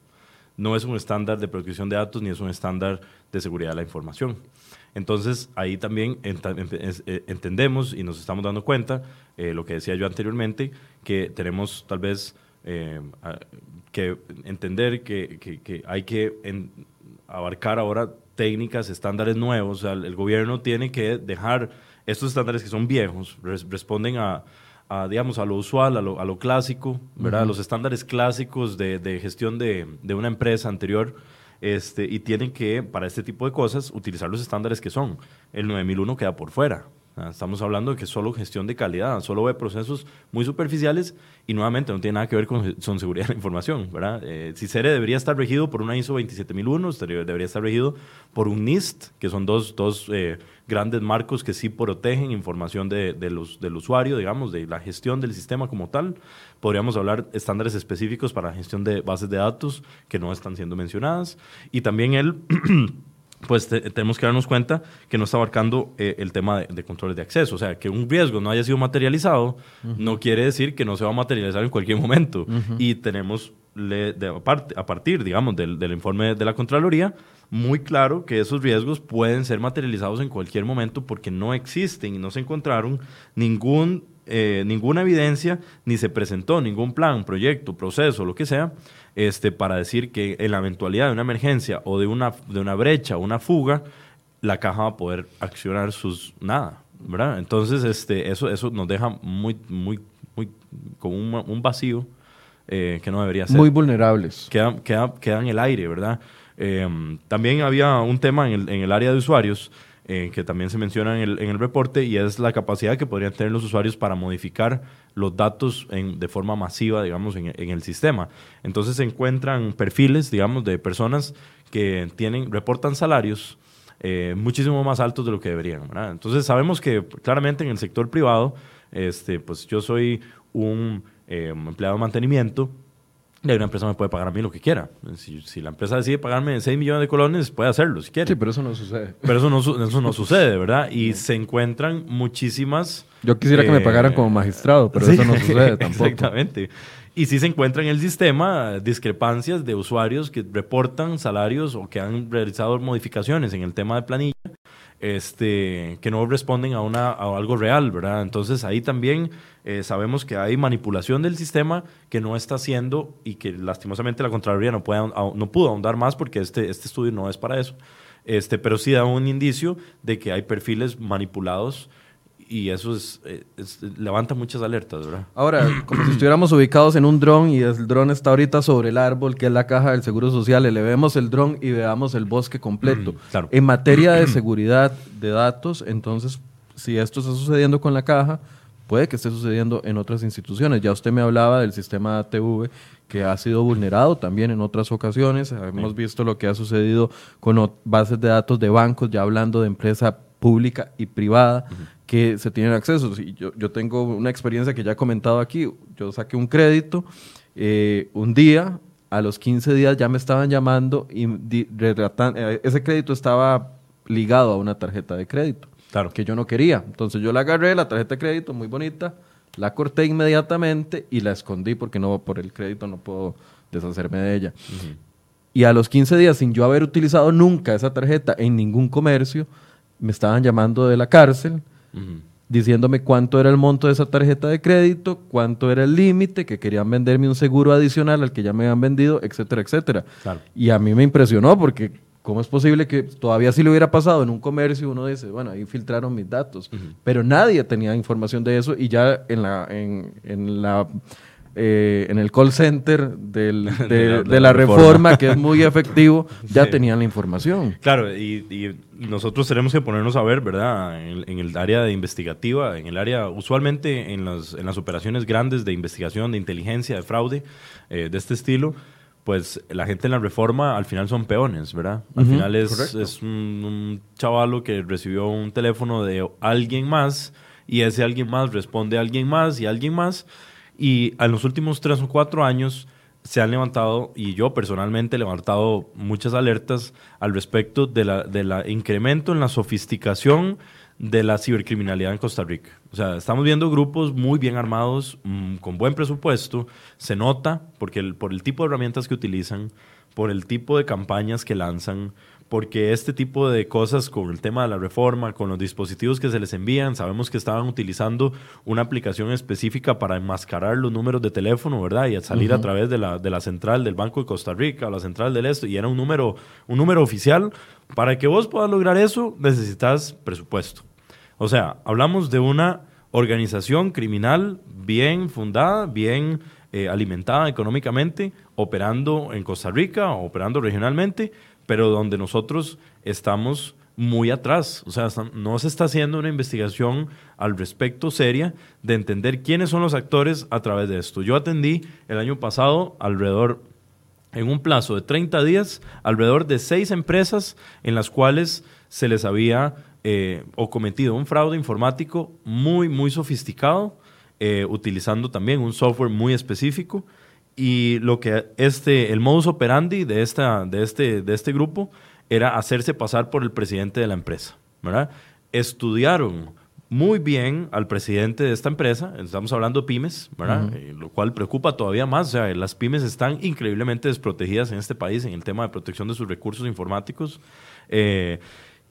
No es un estándar de protección de datos ni es un estándar de seguridad de la información. Entonces, ahí también eh, entendemos y nos estamos dando cuenta, eh, lo que decía yo anteriormente, que tenemos tal vez eh, que entender que, que, hay que abarcar ahora técnicas, estándares nuevos. El gobierno tiene que dejar estos estándares que son viejos, responden a, digamos, a lo usual, a lo, a lo clásico, ¿verdad? Los estándares clásicos de, de gestión de, de, una empresa anterior. Este, y tienen que, para este tipo de cosas, utilizar los estándares que son. El 9001 queda por fuera. Ah, estamos hablando de que solo gestión de calidad, solo ve procesos muy superficiales y nuevamente no tiene nada que ver con, seguridad de la información. ¿verdad? Eh, debería estar regido por una ISO 27001, debería estar regido por un NIST, que son dos, dos eh, grandes marcos que sí protegen información de, de los, del usuario, digamos, de la gestión del sistema como tal. Podríamos hablar estándares específicos para la gestión de bases de datos que no están siendo mencionadas. Y también el... pues tenemos que darnos cuenta que no está abarcando eh, el tema de, controles de acceso. O sea, que un riesgo no haya sido materializado no quiere decir que no se va a materializar en cualquier momento. Y tenemos, a, partir, digamos, del, del, informe de la Contraloría, muy claro que esos riesgos pueden ser materializados en cualquier momento porque no existen y no se encontraron ningún, eh, ninguna evidencia ni se presentó ningún plan, proyecto, proceso, lo que sea, este, para decir que en la eventualidad de una emergencia o de una, de una brecha o una fuga, la caja va a poder accionar sus nada, ¿verdad? Entonces, este, eso, eso nos deja muy, muy, muy, con un, vacío eh, que no debería ser. Muy vulnerables. Queda, queda, queda en el aire, ¿verdad? Eh, también había un tema en el, en el área de usuarios eh, que también se menciona en el, en el, reporte, y es la capacidad que podrían tener los usuarios para modificar los datos en, de forma masiva, digamos, en, en, el sistema. Entonces se encuentran perfiles, digamos, de personas que tienen, reportan salarios eh, muchísimo más altos de lo que deberían. Entonces sabemos que claramente en el sector privado, este, pues yo soy un eh, empleado de mantenimiento, y una empresa me puede pagar a mí lo que quiera. Si, la empresa decide pagarme 6 millones de colones, puede hacerlo si quiere. Sí, pero eso no sucede. Pero eso no, eso no sucede, ¿verdad? Y se encuentran muchísimas... Yo quisiera que me pagaran como magistrado, pero eso no sucede tampoco. Exactamente. Y sí se encuentran en el sistema discrepancias de usuarios que reportan salarios o que han realizado modificaciones en el tema de planilla este, que no responden a, una, a algo real, ¿verdad? Entonces ahí también eh, sabemos que hay manipulación del sistema que no está haciendo y que lastimosamente la Contraloría no, puede, no pudo ahondar más porque este, este estudio no es para eso, este, pero sí da un indicio de que hay perfiles manipulados y eso eh, es, levanta muchas alertas, ¿verdad? Ahora, como si estuviéramos ubicados en un dron y el dron está ahorita sobre el árbol, que es la caja del Seguro Social, elevemos el dron y veamos el bosque completo. claro. En materia de seguridad de datos, entonces, si esto está sucediendo con la caja, puede que esté sucediendo en otras instituciones. Ya usted me hablaba del sistema ATV que ha sido vulnerado también en otras ocasiones. Hemos visto lo que ha sucedido con bases de datos de bancos, ya hablando de empresa pública y privada que se tienen acceso. yo, yo tengo una experiencia que ya he comentado aquí. Yo saqué un crédito eh, un día, a los 15 días ya me estaban llamando y eh, ese crédito estaba ligado a una tarjeta de crédito. Claro. Que yo no quería. Entonces yo la agarré, la tarjeta de crédito, muy bonita, la corté inmediatamente y la escondí porque no por el crédito no puedo deshacerme de ella. Y a los 15 días, sin yo haber utilizado nunca esa tarjeta en ningún comercio, me estaban llamando de la cárcel diciéndome cuánto era el monto de esa tarjeta de crédito, cuánto era el límite, que querían venderme un seguro adicional al que ya me habían vendido, etcétera, etcétera. Y a mí me impresionó porque ¿cómo es posible que todavía si le hubiera pasado en un comercio uno dice, bueno, ahí filtraron mis datos? Pero nadie tenía información de eso y ya en la, en, en la eh, en el call center de, la, reforma. que es muy efectivo, ya tenían la información. Claro, y, nosotros tenemos que ponernos a ver, ¿verdad? En, el área de investigativa, en el área, usualmente en las, en las operaciones grandes de investigación, de inteligencia, de fraude, eh, de este estilo, pues la gente en la reforma al final son peones, ¿verdad? Al final es, es un, un, chavalo que recibió un teléfono de alguien más y ese alguien más responde a alguien más y alguien más y en los últimos tres o cuatro años se han levantado, y yo personalmente he levantado muchas alertas al respecto de la, de la incremento en la sofisticación de la cibercriminalidad en Costa Rica. O sea, estamos viendo grupos muy bien armados, mm, con buen presupuesto, se nota porque por el tipo de herramientas que utilizan, por el tipo de campañas que lanzan, porque este tipo de cosas con el tema de la reforma, con los dispositivos que se les envían, sabemos que estaban utilizando una aplicación específica para enmascarar los números de teléfono, ¿verdad? Y salir a través de la, de la central del Banco de Costa Rica o la central del Este, y era un número, un número oficial. Para que vos puedas lograr eso, necesitas presupuesto. O sea, hablamos de una organización criminal bien fundada, bien eh, alimentada económicamente, operando en Costa Rica, operando regionalmente, pero donde nosotros estamos muy atrás. O sea, no se está haciendo una investigación al respecto seria de entender quiénes son los actores a través de esto. Yo atendí el año pasado alrededor, en un plazo de 30 días, alrededor de seis empresas en las cuales se les había eh, o cometido un fraude informático muy, muy sofisticado, eh, utilizando también un software muy específico y lo que este, el modus operandi de, esta, de, este, de este grupo era hacerse pasar por el presidente de la empresa. ¿verdad? Estudiaron muy bien al presidente de esta empresa, estamos hablando de pymes, ¿verdad? Eh, lo cual preocupa todavía más. O sea, las pymes están increíblemente desprotegidas en este país en el tema de protección de sus recursos informáticos. Eh,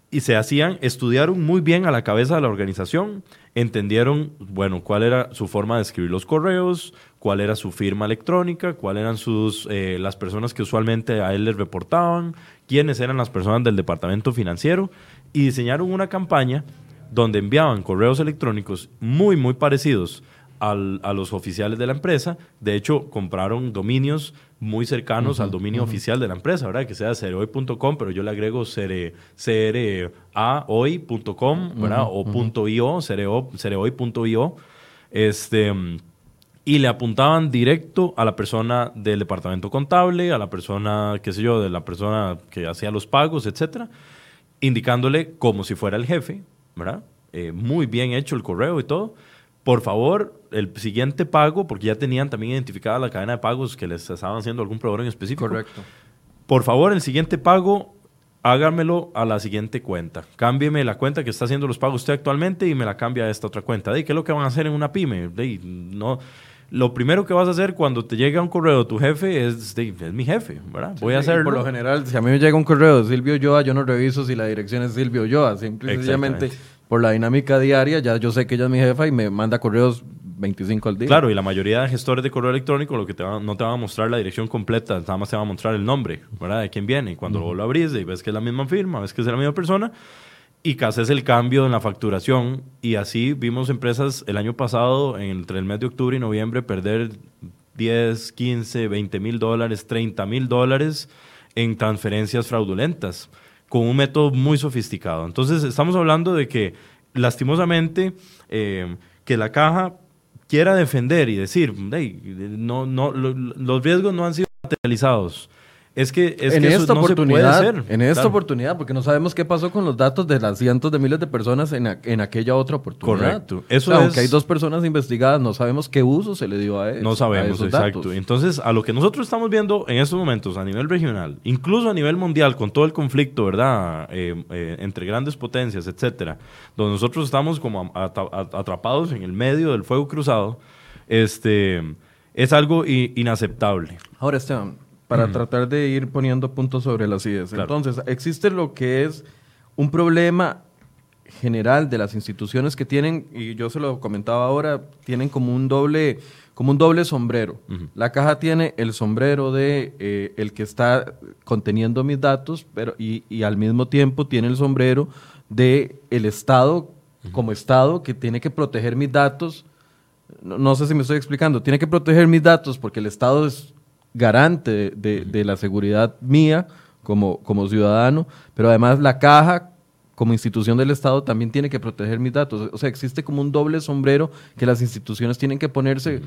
y se hacían, estudiaron muy bien a la cabeza de la organización, entendieron, bueno, cuál era su forma de escribir los correos, cuál era su firma electrónica, cuáles eran sus, eh, las personas que usualmente a él les reportaban, quiénes eran las personas del departamento financiero, y diseñaron una campaña donde enviaban correos electrónicos muy, muy parecidos a los oficiales de la empresa. De hecho, compraron dominios muy cercanos al dominio oficial de la empresa, ¿verdad? Que sea cereoy.com, pero yo le agrego cere, cereahoy.com, ¿verdad? O .io, cereoy.io. Este, y le apuntaban directo a la persona del departamento contable, a la persona, qué sé yo, de la persona que hacía los pagos, etcétera, indicándole como si fuera el jefe, ¿verdad? Eh, muy bien hecho el correo y todo por favor, el siguiente pago, porque ya tenían también identificada la cadena de pagos que les estaban haciendo algún proveedor en específico. Correcto. Por favor, el siguiente pago, hágamelo a la siguiente cuenta. Cámbieme la cuenta que está haciendo los pagos usted actualmente y me la cambia a esta otra cuenta. ¿Qué es lo que van a hacer en una pyme? no, lo primero que vas a hacer cuando te llega un correo de tu jefe es, es mi jefe, ¿verdad? Voy a Sí, hacerlo. Por lo general, si a mí me llega un correo de Silvio Oyoa, yo no reviso si la dirección es Silvio Oyoa. Simple y sencillamente, Exactamente. por la dinámica diaria, ya yo sé que ella es mi jefa y me manda correos 25 al día. Claro, y la mayoría de gestores de correo electrónico lo que te van- no te van a mostrar la dirección completa, nada más te van a mostrar el nombre, ¿verdad? De quién viene. Y cuando vos lo abrís y ves que es la misma firma, ves que es la misma persona, y que haces el cambio en la facturación. Y así vimos empresas el año pasado, entre el mes de octubre y noviembre, perder 10, 15, 20 mil dólares, 30 mil dólares en transferencias fraudulentas, con un método muy sofisticado. Entonces, estamos hablando de que, lastimosamente, eh, que la caja quiera defender y decir, "Ey, no, no, lo- los riesgos no han sido materializados. Es que, es en que esta eso no se puede oportunidad, hacer. en esta Claro. oportunidad, porque no sabemos qué pasó con los datos de las cientos de miles de personas en, a- en aquella otra oportunidad. Correcto. Eso O sea, es- Aunque hay dos personas investigadas, no sabemos qué uso se le dio a eso. No sabemos, esos exacto. datos. Entonces, a lo que nosotros estamos viendo en estos momentos a nivel regional, incluso a nivel mundial, con todo el conflicto, ¿verdad? Eh, eh, entre grandes potencias, etcétera, donde nosotros estamos como atrapados en el medio del fuego cruzado, este, es algo inaceptable. Ahora, Esteban, para tratar de ir poniendo puntos sobre las ideas. Claro. Entonces, existe lo que es un problema general de las instituciones que tienen, y yo se lo comentaba ahora, tienen como un doble, como un doble sombrero. La caja tiene el sombrero de eh, el que está conteniendo mis datos, pero y, y al mismo tiempo tiene el sombrero de el Estado como Estado que tiene que proteger mis datos no, no sé si me estoy explicando, tiene que proteger mis datos porque el Estado es garante de, la seguridad mía como, como ciudadano, pero además la caja como institución del Estado también tiene que proteger mis datos. O sea, existe como un doble sombrero que las instituciones tienen que ponerse,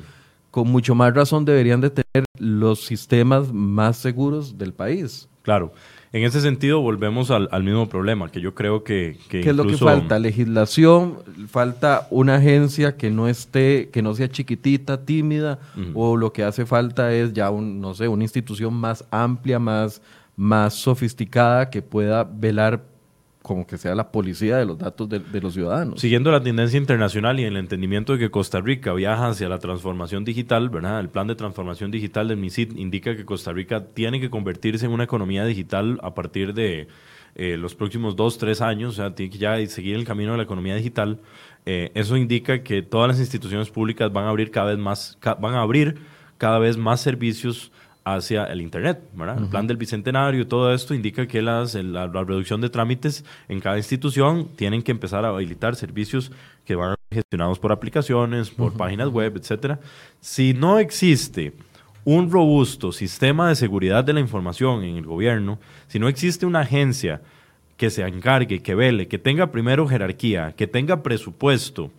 con mucho más razón deberían de tener los sistemas más seguros del país. Claro. En ese sentido, volvemos al, al mismo problema, que yo creo que... que ¿Qué es lo que falta? Legislación, falta una agencia que no esté, que no sea chiquitita, tímida, o lo que hace falta es ya un, no sé, una institución más amplia, más, más sofisticada que pueda velar como que sea la policía de los datos de, los ciudadanos. Siguiendo la tendencia internacional y el entendimiento de que Costa Rica viaja hacia la transformación digital, ¿verdad? El plan de transformación digital del MISID indica que Costa Rica tiene que convertirse en una economía digital a partir de eh, los próximos dos, tres años, o sea, tiene que ya seguir el camino de la economía digital. Eh, eso indica que todas las instituciones públicas van a abrir cada vez más, ca- van a abrir cada vez más servicios hacia el Internet, ¿verdad? El plan del Bicentenario y todo esto indica que las, la, la reducción de trámites en cada institución tienen que empezar a habilitar servicios que van gestionados por aplicaciones, por páginas web, etcétera. Si no existe un robusto sistema de seguridad de la información en el gobierno, si no existe una agencia que se encargue, que vele, que tenga primero jerarquía, que tenga presupuesto,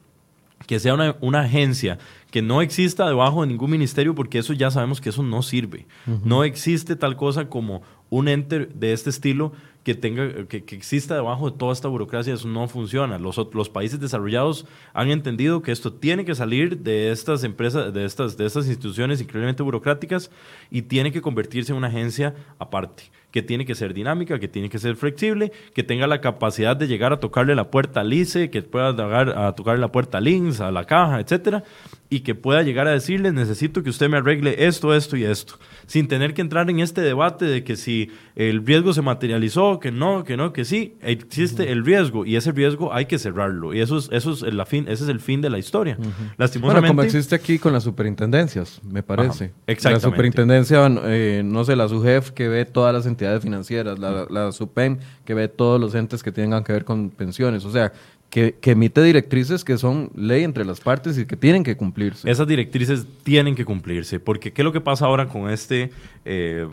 que sea una, una agencia que no exista debajo de ningún ministerio, porque eso ya sabemos que eso no sirve. No existe tal cosa como un ente de este estilo que tenga que, que exista debajo de toda esta burocracia, eso no funciona. Los, los países desarrollados han entendido que esto tiene que salir de estas empresas, de estas, de estas instituciones increíblemente burocráticas y tiene que convertirse en una agencia aparte, que tiene que ser dinámica, que tiene que ser flexible, que tenga la capacidad de llegar a tocarle la puerta al ICE, que pueda llegar a tocarle la puerta al INS, a la caja, etcétera, y que pueda llegar a decirles, necesito que usted me arregle esto, esto y esto, sin tener que entrar en este debate de que si el riesgo se materializó, que no, que no, que sí, existe el riesgo y ese riesgo hay que cerrarlo y eso es, eso es la fin, ese es el fin de la historia. Bueno, Lastimosamente, como existe aquí con las superintendencias, me parece. Ajá, exactamente. La superintendencia, eh, no sé, la SUGEF que ve todas las entidades financieras, la, la SUPEN que ve todos los entes que tengan que ver con pensiones. O sea, que, que emite directrices que son ley entre las partes y que tienen que cumplirse. Esas directrices tienen que cumplirse, porque ¿qué es lo que pasa ahora con este eh,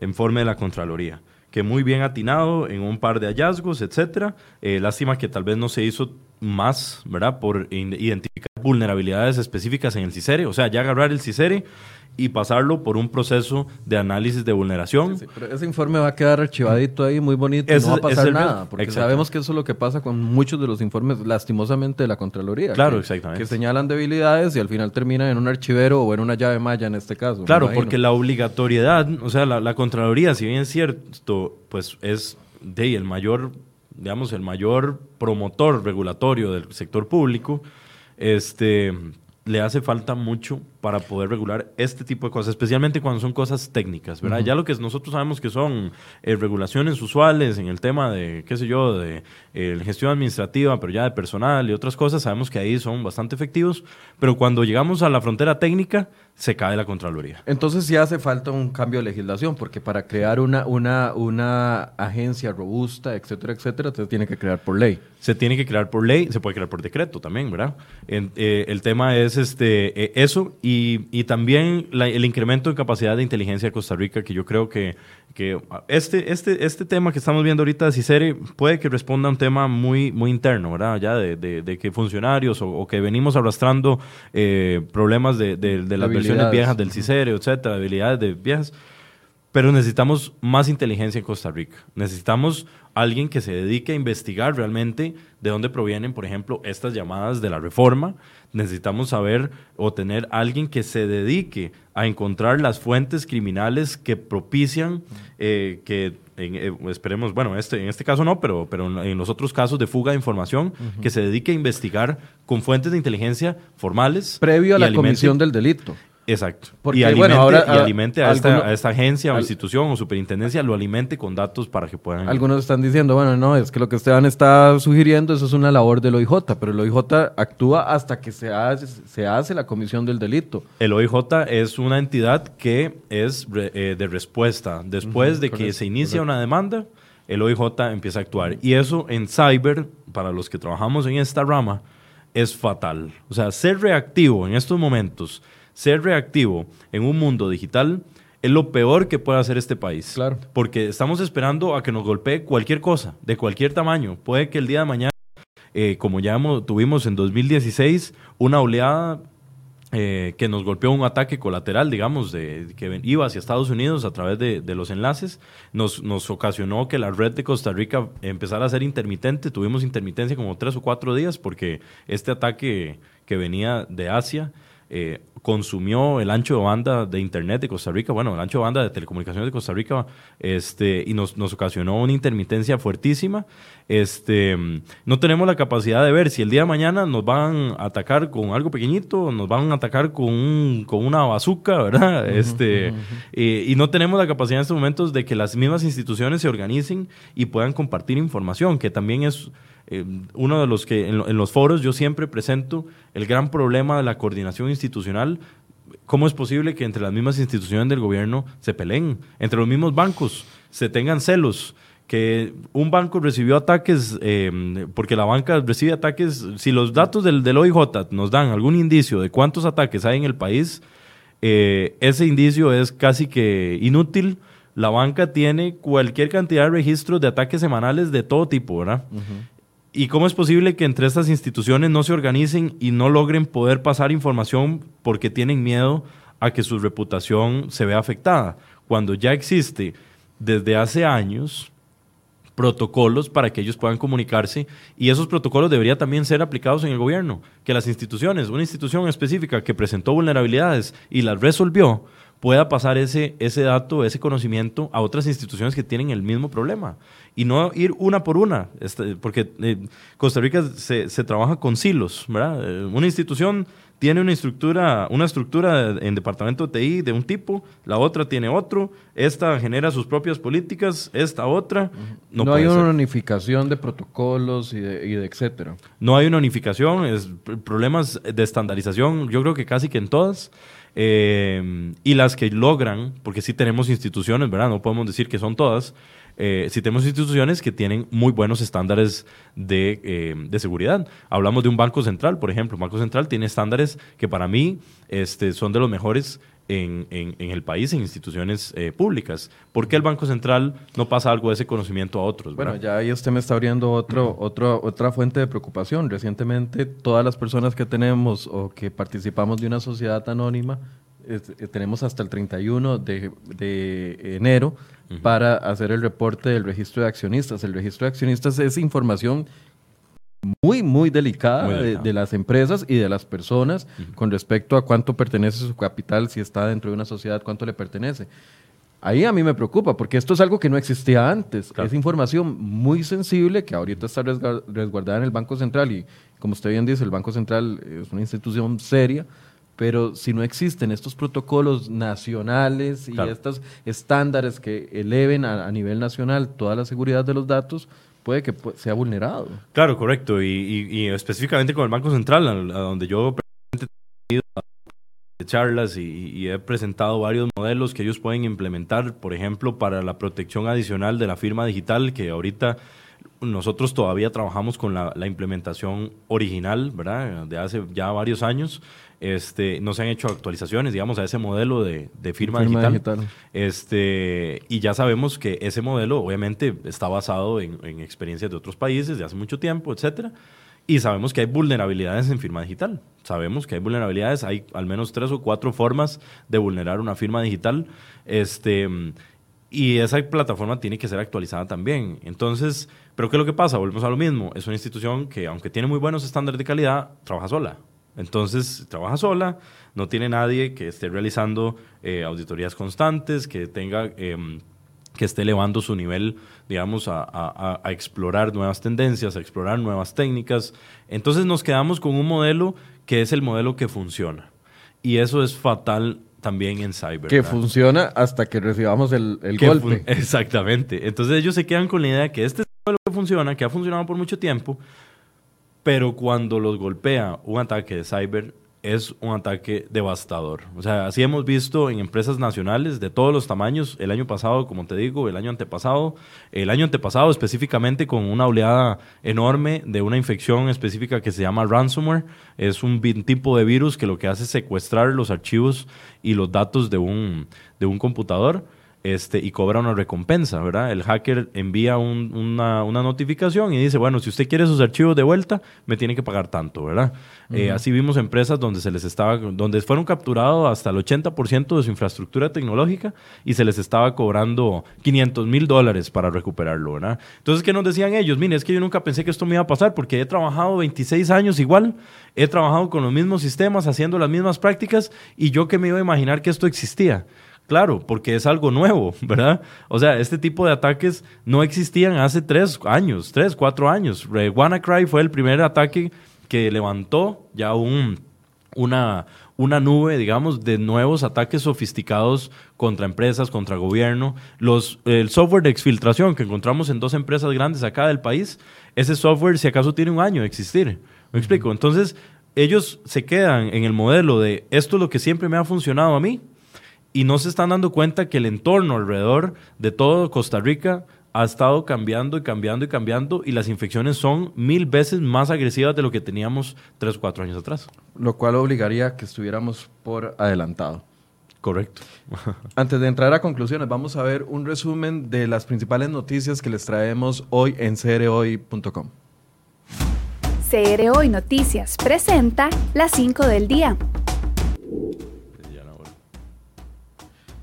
informe de la Contraloría? Que muy bien atinado en un par de hallazgos, etcétera. Eh, lástima que tal vez no se hizo más, ¿verdad? Por identificar vulnerabilidades específicas en el CICERE, o sea, ya agarrar el CICERE y pasarlo por un proceso de análisis de vulneración. Sí, pero ese informe va a quedar archivadito ahí, muy bonito, y no va a pasar nada, porque sabemos que eso es lo que pasa con muchos de los informes, lastimosamente, de la Contraloría. Claro, que- exactamente. Que señalan debilidades y al final terminan en un archivero o en una llave maya en este caso. Claro, porque la obligatoriedad, o sea, la, la Contraloría, si bien es cierto, pues es de el mayor, digamos, el mayor promotor regulatorio del sector público, este, le hace falta mucho para poder regular este tipo de cosas, especialmente cuando son cosas técnicas, ¿verdad? Ya lo que nosotros sabemos que son eh, regulaciones usuales en el tema de, qué sé yo, de eh, gestión administrativa, pero ya de personal y otras cosas, sabemos que ahí son bastante efectivos, pero cuando llegamos a la frontera técnica, se cae la Contraloría. Entonces sí hace falta un cambio de legislación, porque para crear una, una, una agencia robusta, etcétera, etcétera, se tiene que crear por ley. Se tiene que crear por ley, se puede crear por decreto también, ¿verdad? Eh, el tema es este, eso y, y también el incremento de capacidad de inteligencia de Costa Rica, que yo creo que, que este, este, este tema que estamos viendo ahorita de CICERE puede que responda a un tema muy, muy interno, ¿verdad? Ya de, de, que funcionarios o, que venimos arrastrando eh, problemas de, de las versiones viejas del CICERE, etcétera, habilidades de viejas. Pero necesitamos más inteligencia en Costa Rica. Necesitamos alguien que se dedique a investigar realmente de dónde provienen, por ejemplo, estas llamadas de la reforma. Necesitamos saber o tener alguien que se dedique a encontrar las fuentes criminales que propician eh, que eh, esperemos, bueno, este, en este caso no, pero, pero en los otros casos de fuga de información, que se dedique a investigar con fuentes de inteligencia formales. Previo a la comisión del delito. Exacto. Porque, y alimente, bueno, ahora, y alimente a, esta, agencia o institución o superintendencia, lo alimente con datos para que puedan... Algunos están diciendo, bueno, no, es que lo que Esteban está sugiriendo, eso es una labor del OIJ, pero el OIJ actúa hasta que se hace, se hace la comisión del delito. El OIJ es una entidad que es eh, de respuesta. Después de que se inicia una demanda, el OIJ empieza a actuar. Y eso en cyber, para los que trabajamos en esta rama, es fatal. O sea, ser reactivo en estos momentos ser reactivo en un mundo digital es lo peor que puede hacer este país. Claro. Porque estamos esperando a que nos golpee cualquier cosa, de cualquier tamaño. Puede que el día de mañana, eh, como ya tuvimos en 2016, una oleada eh, que nos golpeó un ataque colateral, digamos, de, que iba hacia Estados Unidos a través de, los enlaces, nos, nos, ocasionó que la red de Costa Rica empezara a ser intermitente. Tuvimos intermitencia como tres o cuatro días porque este ataque que venía de Asia eh, consumió el ancho de banda de Internet de Costa Rica, bueno, el ancho de banda de telecomunicaciones de Costa Rica, este, y nos, nos ocasionó una intermitencia fuertísima. Este, no tenemos la capacidad de ver si el día de mañana nos van a atacar con algo pequeñito, nos van a atacar con, con una bazuca, ¿verdad? este, eh, y no tenemos la capacidad en estos momentos de que las mismas instituciones se organicen y puedan compartir información, que también es eh, uno de los que en, los foros yo siempre presento el gran problema de la coordinación institucional. ¿Cómo es posible que entre las mismas instituciones del gobierno se peleen? Entre los mismos bancos se tengan celos que un banco recibió ataques, eh, porque la banca recibe ataques, si los datos del, del, OIJ nos dan algún indicio de cuántos ataques hay en el país, eh, ese indicio es casi que inútil. La banca tiene cualquier cantidad de registros de ataques semanales de todo tipo, ¿verdad? ¿Y cómo es posible que entre estas instituciones no se organicen y no logren poder pasar información porque tienen miedo a que su reputación se vea afectada? Cuando ya existe desde hace años protocolos para que ellos puedan comunicarse y esos protocolos deberían también ser aplicados en el gobierno, que las instituciones, una institución específica que presentó vulnerabilidades y las resolvió, pueda pasar ese, ese dato, ese conocimiento a otras instituciones que tienen el mismo problema y no ir una por una, este, porque eh, Costa Rica se, se, trabaja con silos, ¿verdad? Eh, una institución tiene una estructura, una estructura en departamento de TI de un tipo, la otra tiene otro, esta genera sus propias políticas, esta otra. No, hay una unificación de protocolos y de, y de, etcétera. No hay una unificación, es problemas de estandarización, yo creo que casi que en todas. Eh, y las que logran, porque sí tenemos instituciones, ¿verdad? No podemos decir que son todas, eh, si tenemos instituciones que tienen muy buenos estándares de, eh, de, seguridad. Hablamos de un banco central, por ejemplo. Un banco central tiene estándares que para mí este, son de los mejores en, en, el país, en instituciones eh, públicas. ¿Por qué el Banco Central no pasa algo de ese conocimiento a otros? Bueno, ya ahí usted me está abriendo otro, otro, otra fuente de preocupación. Recientemente, todas las personas que tenemos o que participamos de una sociedad anónima, tenemos hasta el 31 de, de enero para hacer el reporte del registro de accionistas. El registro de accionistas es información muy, muy delicada, De, las empresas y de las personas con respecto a cuánto pertenece su capital, si está dentro de una sociedad, cuánto le pertenece. Ahí a mí me preocupa, porque esto es algo que no existía antes. Es información muy sensible que ahorita está resguardada en el Banco Central y, como usted bien dice, el Banco Central es una institución seria pero si no existen estos protocolos nacionales y estos estándares que eleven a, nivel nacional toda la seguridad de los datos, puede que sea vulnerado. Claro, correcto. Y, específicamente con el Banco Central, donde yo he tenido charlas y, he presentado varios modelos que ellos pueden implementar, por ejemplo, para la protección adicional de la firma digital, que ahorita nosotros todavía trabajamos con la, implementación original, ¿verdad? De hace ya varios años. Este, no se han hecho actualizaciones, digamos, a ese modelo de, firma, digital. Este, y ya sabemos que ese modelo, obviamente, está basado en, experiencias de otros países de hace mucho tiempo, etcétera. Y sabemos que hay vulnerabilidades en firma digital. Sabemos que hay vulnerabilidades, hay al menos tres o cuatro formas de vulnerar una firma digital. Este, y esa plataforma tiene que ser actualizada también. Entonces, ¿pero qué es lo que pasa? Volvemos a lo mismo. Es una institución que, aunque tiene muy buenos estándares de calidad, trabaja sola. Entonces, trabaja sola, no tiene nadie que esté realizando eh, auditorías constantes, que tenga... Em, que esté elevando su nivel, digamos, a, explorar nuevas tendencias, a explorar nuevas técnicas. Entonces nos quedamos con un modelo que es el modelo que funciona. Y eso es fatal también en cyber. Que funciona hasta que recibamos el, golpe. Exactamente. Entonces ellos se quedan con la idea que este es el modelo que funciona, que ha funcionado por mucho tiempo, pero cuando los golpea un ataque de cyber, es un ataque devastador. O sea, así hemos visto en empresas nacionales de todos los tamaños, el año pasado, como te digo, el año antepasado, el año antepasado específicamente con una oleada enorme de una infección específica que se llama ransomware. Es un tipo de virus que lo que hace es secuestrar los archivos y los datos de un, de un computador este, y cobra una recompensa, ¿verdad? El hacker envía una, notificación y dice, bueno, si usted quiere sus archivos de vuelta, me tiene que pagar tanto, ¿verdad? Eh, así vimos empresas donde se les estaba, donde fueron capturados hasta el 80% de su infraestructura tecnológica y se les estaba cobrando 500 mil dólares para recuperarlo, ¿verdad? Entonces, ¿qué nos decían ellos? Mire, es que yo nunca pensé que esto me iba a pasar porque he trabajado 26 años igual, he trabajado con los mismos sistemas, haciendo las mismas prácticas y yo que me iba a imaginar que esto existía. Claro, porque es algo nuevo, ¿verdad? O sea, este tipo de ataques no existían hace tres años, tres, cuatro años. WannaCry fue el primer ataque que levantó ya un, una, una nube, digamos, de nuevos ataques sofisticados contra empresas, contra gobierno. Los, el software de exfiltración que encontramos en dos empresas grandes acá del país, ese software si acaso tiene un año de existir. ¿Me explico? Entonces, ellos se quedan en el modelo de esto es lo que siempre me ha funcionado a mí, y no se están dando cuenta que el entorno alrededor de todo Costa Rica ha estado cambiando y cambiando y cambiando y las infecciones son mil veces más agresivas de lo que teníamos tres o cuatro años atrás. Lo cual obligaría a que estuviéramos por adelantado. Correcto. Antes de entrar a conclusiones, vamos a ver un resumen de las principales noticias que les traemos hoy en crhoy.com. CR Hoy Noticias presenta las 5 del día.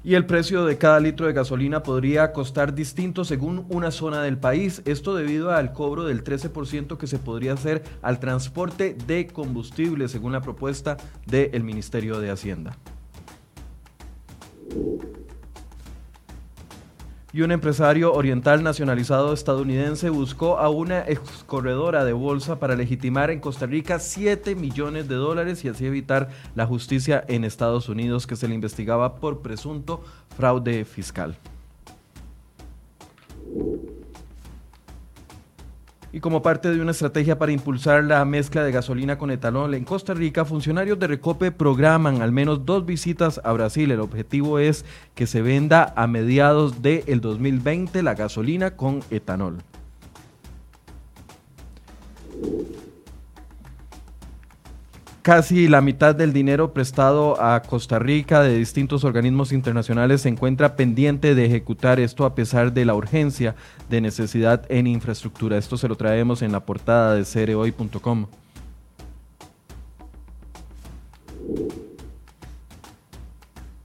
Y el precio de cada litro de gasolina podría costar distinto según una zona del país. Esto debido al cobro del 13% que se podría hacer al transporte de combustible según la propuesta del Ministerio de Hacienda y un empresario oriental nacionalizado estadounidense buscó a una excorredora de bolsa para legitimar en Costa Rica 7 millones de dólares y así evitar la justicia en Estados Unidos que se le investigaba por presunto fraude fiscal. Y como parte de una estrategia para impulsar la mezcla de gasolina con etanol en Costa Rica, funcionarios de Recope programan al menos dos visitas a Brasil. El objetivo es que se venda a mediados del 2020 la gasolina con etanol. Casi la mitad del dinero prestado a Costa Rica de distintos organismos internacionales se encuentra pendiente de ejecutar esto a pesar de la urgencia de necesidad en infraestructura. Esto se lo traemos en la portada de cereoy.com.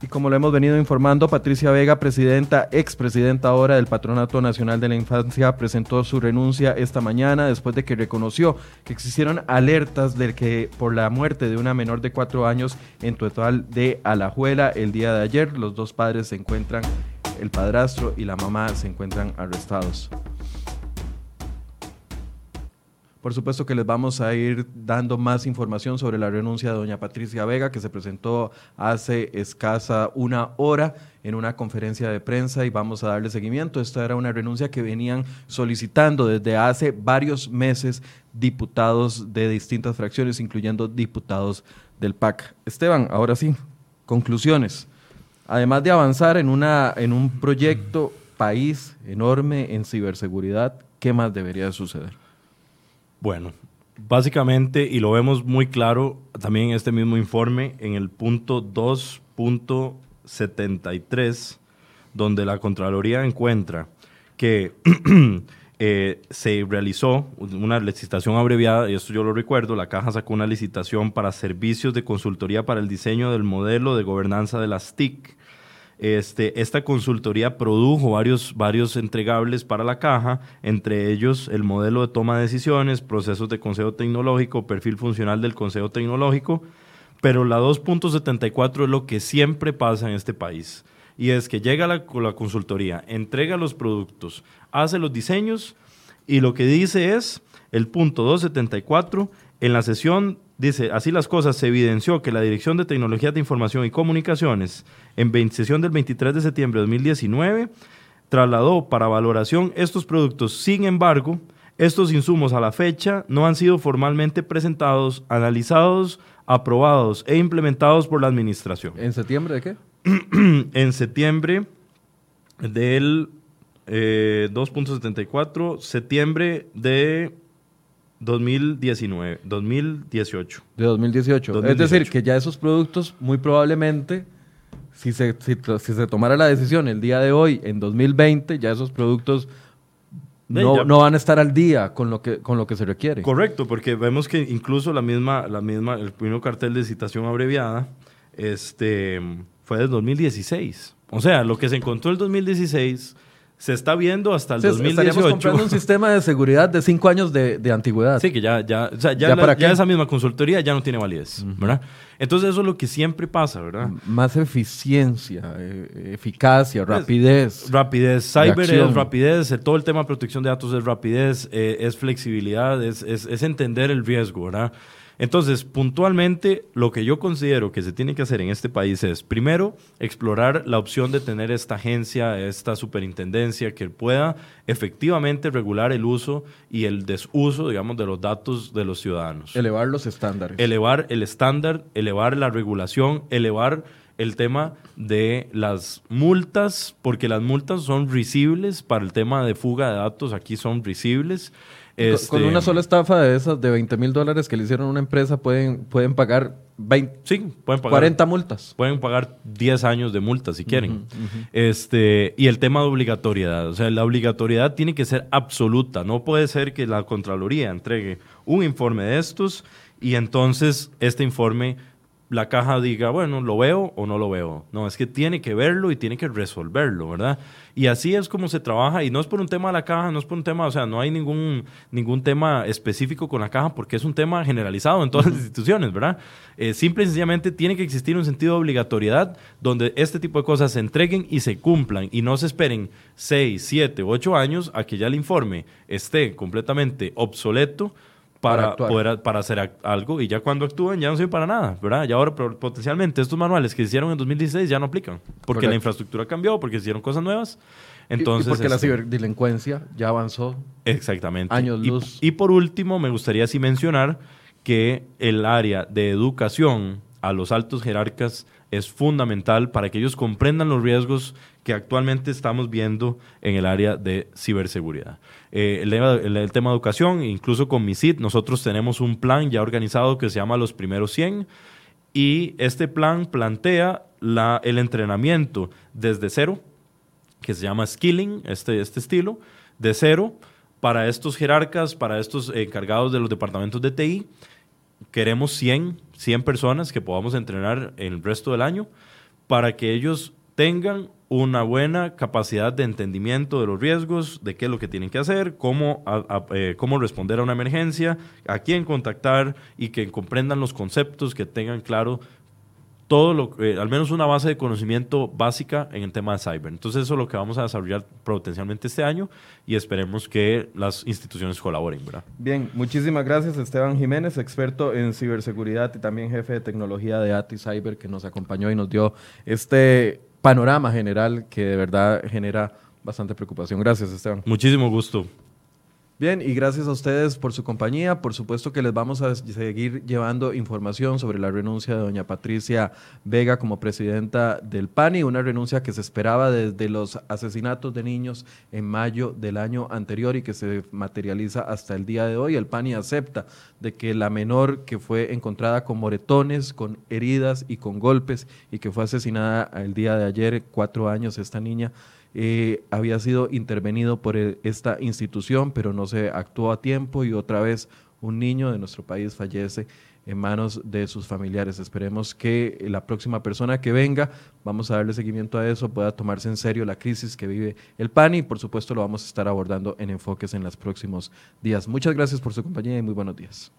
Y como lo hemos venido informando, Patricia Vega, presidenta, expresidenta ahora del Patronato Nacional de la Infancia, presentó su renuncia esta mañana después de que reconoció que existieron alertas de que por la muerte de una menor de cuatro años en total de Alajuela el día de ayer, los dos padres se encuentran, el padrastro y la mamá se encuentran arrestados. Por supuesto que les vamos a ir dando más información sobre la renuncia de doña Patricia Vega, que se presentó hace escasa una hora en una conferencia de prensa y vamos a darle seguimiento. Esta era una renuncia que venían solicitando desde hace varios meses diputados de distintas fracciones, incluyendo diputados del PAC. Esteban, ahora sí, conclusiones. Además de avanzar en, una, en un proyecto país enorme en ciberseguridad, ¿qué más debería suceder? Bueno, básicamente, y lo vemos muy claro también en este mismo informe, en el punto 2.73, donde la Contraloría encuentra que eh, se realizó una licitación abreviada, y esto yo lo recuerdo, la caja sacó una licitación para servicios de consultoría para el diseño del modelo de gobernanza de las TIC este, esta consultoría produjo varios, varios entregables para la caja, entre ellos el modelo de toma de decisiones, procesos de consejo tecnológico, perfil funcional del consejo tecnológico, pero la 2.74 es lo que siempre pasa en este país. Y es que llega la, la consultoría, entrega los productos, hace los diseños y lo que dice es, el punto 274, en la sesión Dice, así las cosas, se evidenció que la Dirección de Tecnologías de Información y Comunicaciones, en sesión del 23 de septiembre de 2019, trasladó para valoración estos productos. Sin embargo, estos insumos a la fecha no han sido formalmente presentados, analizados, aprobados e implementados por la Administración. ¿En septiembre de qué? en septiembre del 2.74, eh, septiembre de 2019, 2018. De 2018. Es decir, que ya esos productos muy probablemente, si se, si, se tomara la decisión el día de hoy, en 2020, ya esos productos no, no, van a estar al día con lo que con lo que se requiere. Correcto, porque vemos que incluso la misma la misma el primer cartel de citación abreviada este fue del 2016. O sea, lo que se encontró el 2016 se está viendo hasta el sí, 2018. comprando un sistema de seguridad de cinco años de, antigüedad. Sí, que ya, ya, o sea, ya, ¿Ya, esa misma consultoría ya no tiene validez, ¿verdad? Entonces eso es lo que siempre pasa, ¿verdad? Más eficiencia, eh, eficacia, rapidez. rapidez, cyber es rapidez, todo el tema de protección de datos es rapidez, eh, es flexibilidad, es, es, es entender el riesgo, ¿verdad? Entonces, puntualmente, lo que yo considero que se tiene que hacer en este país es, primero, explorar la opción de tener esta agencia, esta superintendencia que pueda efectivamente regular el uso y el desuso, digamos, de los datos de los ciudadanos. Elevar los estándares. Elevar el estándar, elevar la regulación, elevar el tema de las multas, porque las multas son risibles para el tema de fuga de datos, aquí son risibles. Este, con una sola estafa de esas de 20 mil dólares que le hicieron a una empresa pueden, pueden pagar 20, sí, pueden pagar 40 multas. Pueden pagar 10 años de multas si quieren. Este, y el tema de obligatoriedad. O sea, la obligatoriedad tiene que ser absoluta. No puede ser que la Contraloría entregue un informe de estos y entonces este informe la caja diga, bueno, lo veo o no lo veo. No, es que tiene que verlo y tiene que resolverlo, ¿verdad? Y así es como se trabaja, y no es por un tema de la caja, no es por un tema, o sea, no hay ningún, ningún tema específico con la caja porque es un tema generalizado en todas las instituciones, ¿verdad? Eh, simple y sencillamente tiene que existir un sentido de obligatoriedad donde este tipo de cosas se entreguen y se cumplan y no se esperen 6, 7, 8 años a que ya el informe esté completamente obsoleto para, poder para hacer algo y ya cuando actúen ya no sirven para nada, ¿verdad? Y ahora potencialmente estos manuales que se hicieron en 2016 ya no aplican porque la infraestructura cambió, porque se hicieron cosas nuevas. Entonces, y, porque la este, ciberdelincuencia ya avanzó. Exactamente. Años luz. Y, por último, me gustaría así mencionar que el área de educación a los altos jerarcas es fundamental para que ellos comprendan los riesgos que actualmente estamos viendo en el área de ciberseguridad. Eh, el, tema de educación, incluso con MISIT, nosotros tenemos un plan ya organizado que se llama Los Primeros 100 y este plan plantea la, el entrenamiento desde cero, que se llama skilling, este, este estilo, de cero, para estos jerarcas, para estos encargados de los departamentos de TI. Queremos 100, 100 personas que podamos entrenar el resto del año para que ellos tengan una buena capacidad de entendimiento de los riesgos, de qué es lo que tienen que hacer, cómo, eh, cómo responder a una emergencia, a quién contactar y que comprendan los conceptos, que tengan claro todo lo, eh, al menos una base de conocimiento básica en el tema de cyber. Entonces eso es lo que vamos a desarrollar potencialmente este año y esperemos que las instituciones colaboren, ¿verdad? Bien, muchísimas gracias Esteban Jiménez, experto en ciberseguridad y también jefe de tecnología de ATI Cyber que nos acompañó y nos dio este panorama general que de verdad genera bastante preocupación. Gracias Esteban. Muchísimo gusto. Bien, y gracias a ustedes por su compañía. Por supuesto que les vamos a seguir llevando información sobre la renuncia de doña Patricia Vega como presidenta del PANI, una renuncia que se esperaba desde los asesinatos de niños en mayo del año anterior y que se materializa hasta el día de hoy. El PANI acepta de que la menor que fue encontrada con moretones, con heridas y con golpes y que fue asesinada el día de ayer, cuatro años, esta niña, eh, había sido intervenido por esta institución, pero no se actuó a tiempo y otra vez un niño de nuestro país fallece en manos de sus familiares. Esperemos que la próxima persona que venga, vamos a darle seguimiento a eso, pueda tomarse en serio la crisis que vive el PAN y por supuesto lo vamos a estar abordando en enfoques en los próximos días. Muchas gracias por su compañía y muy buenos días.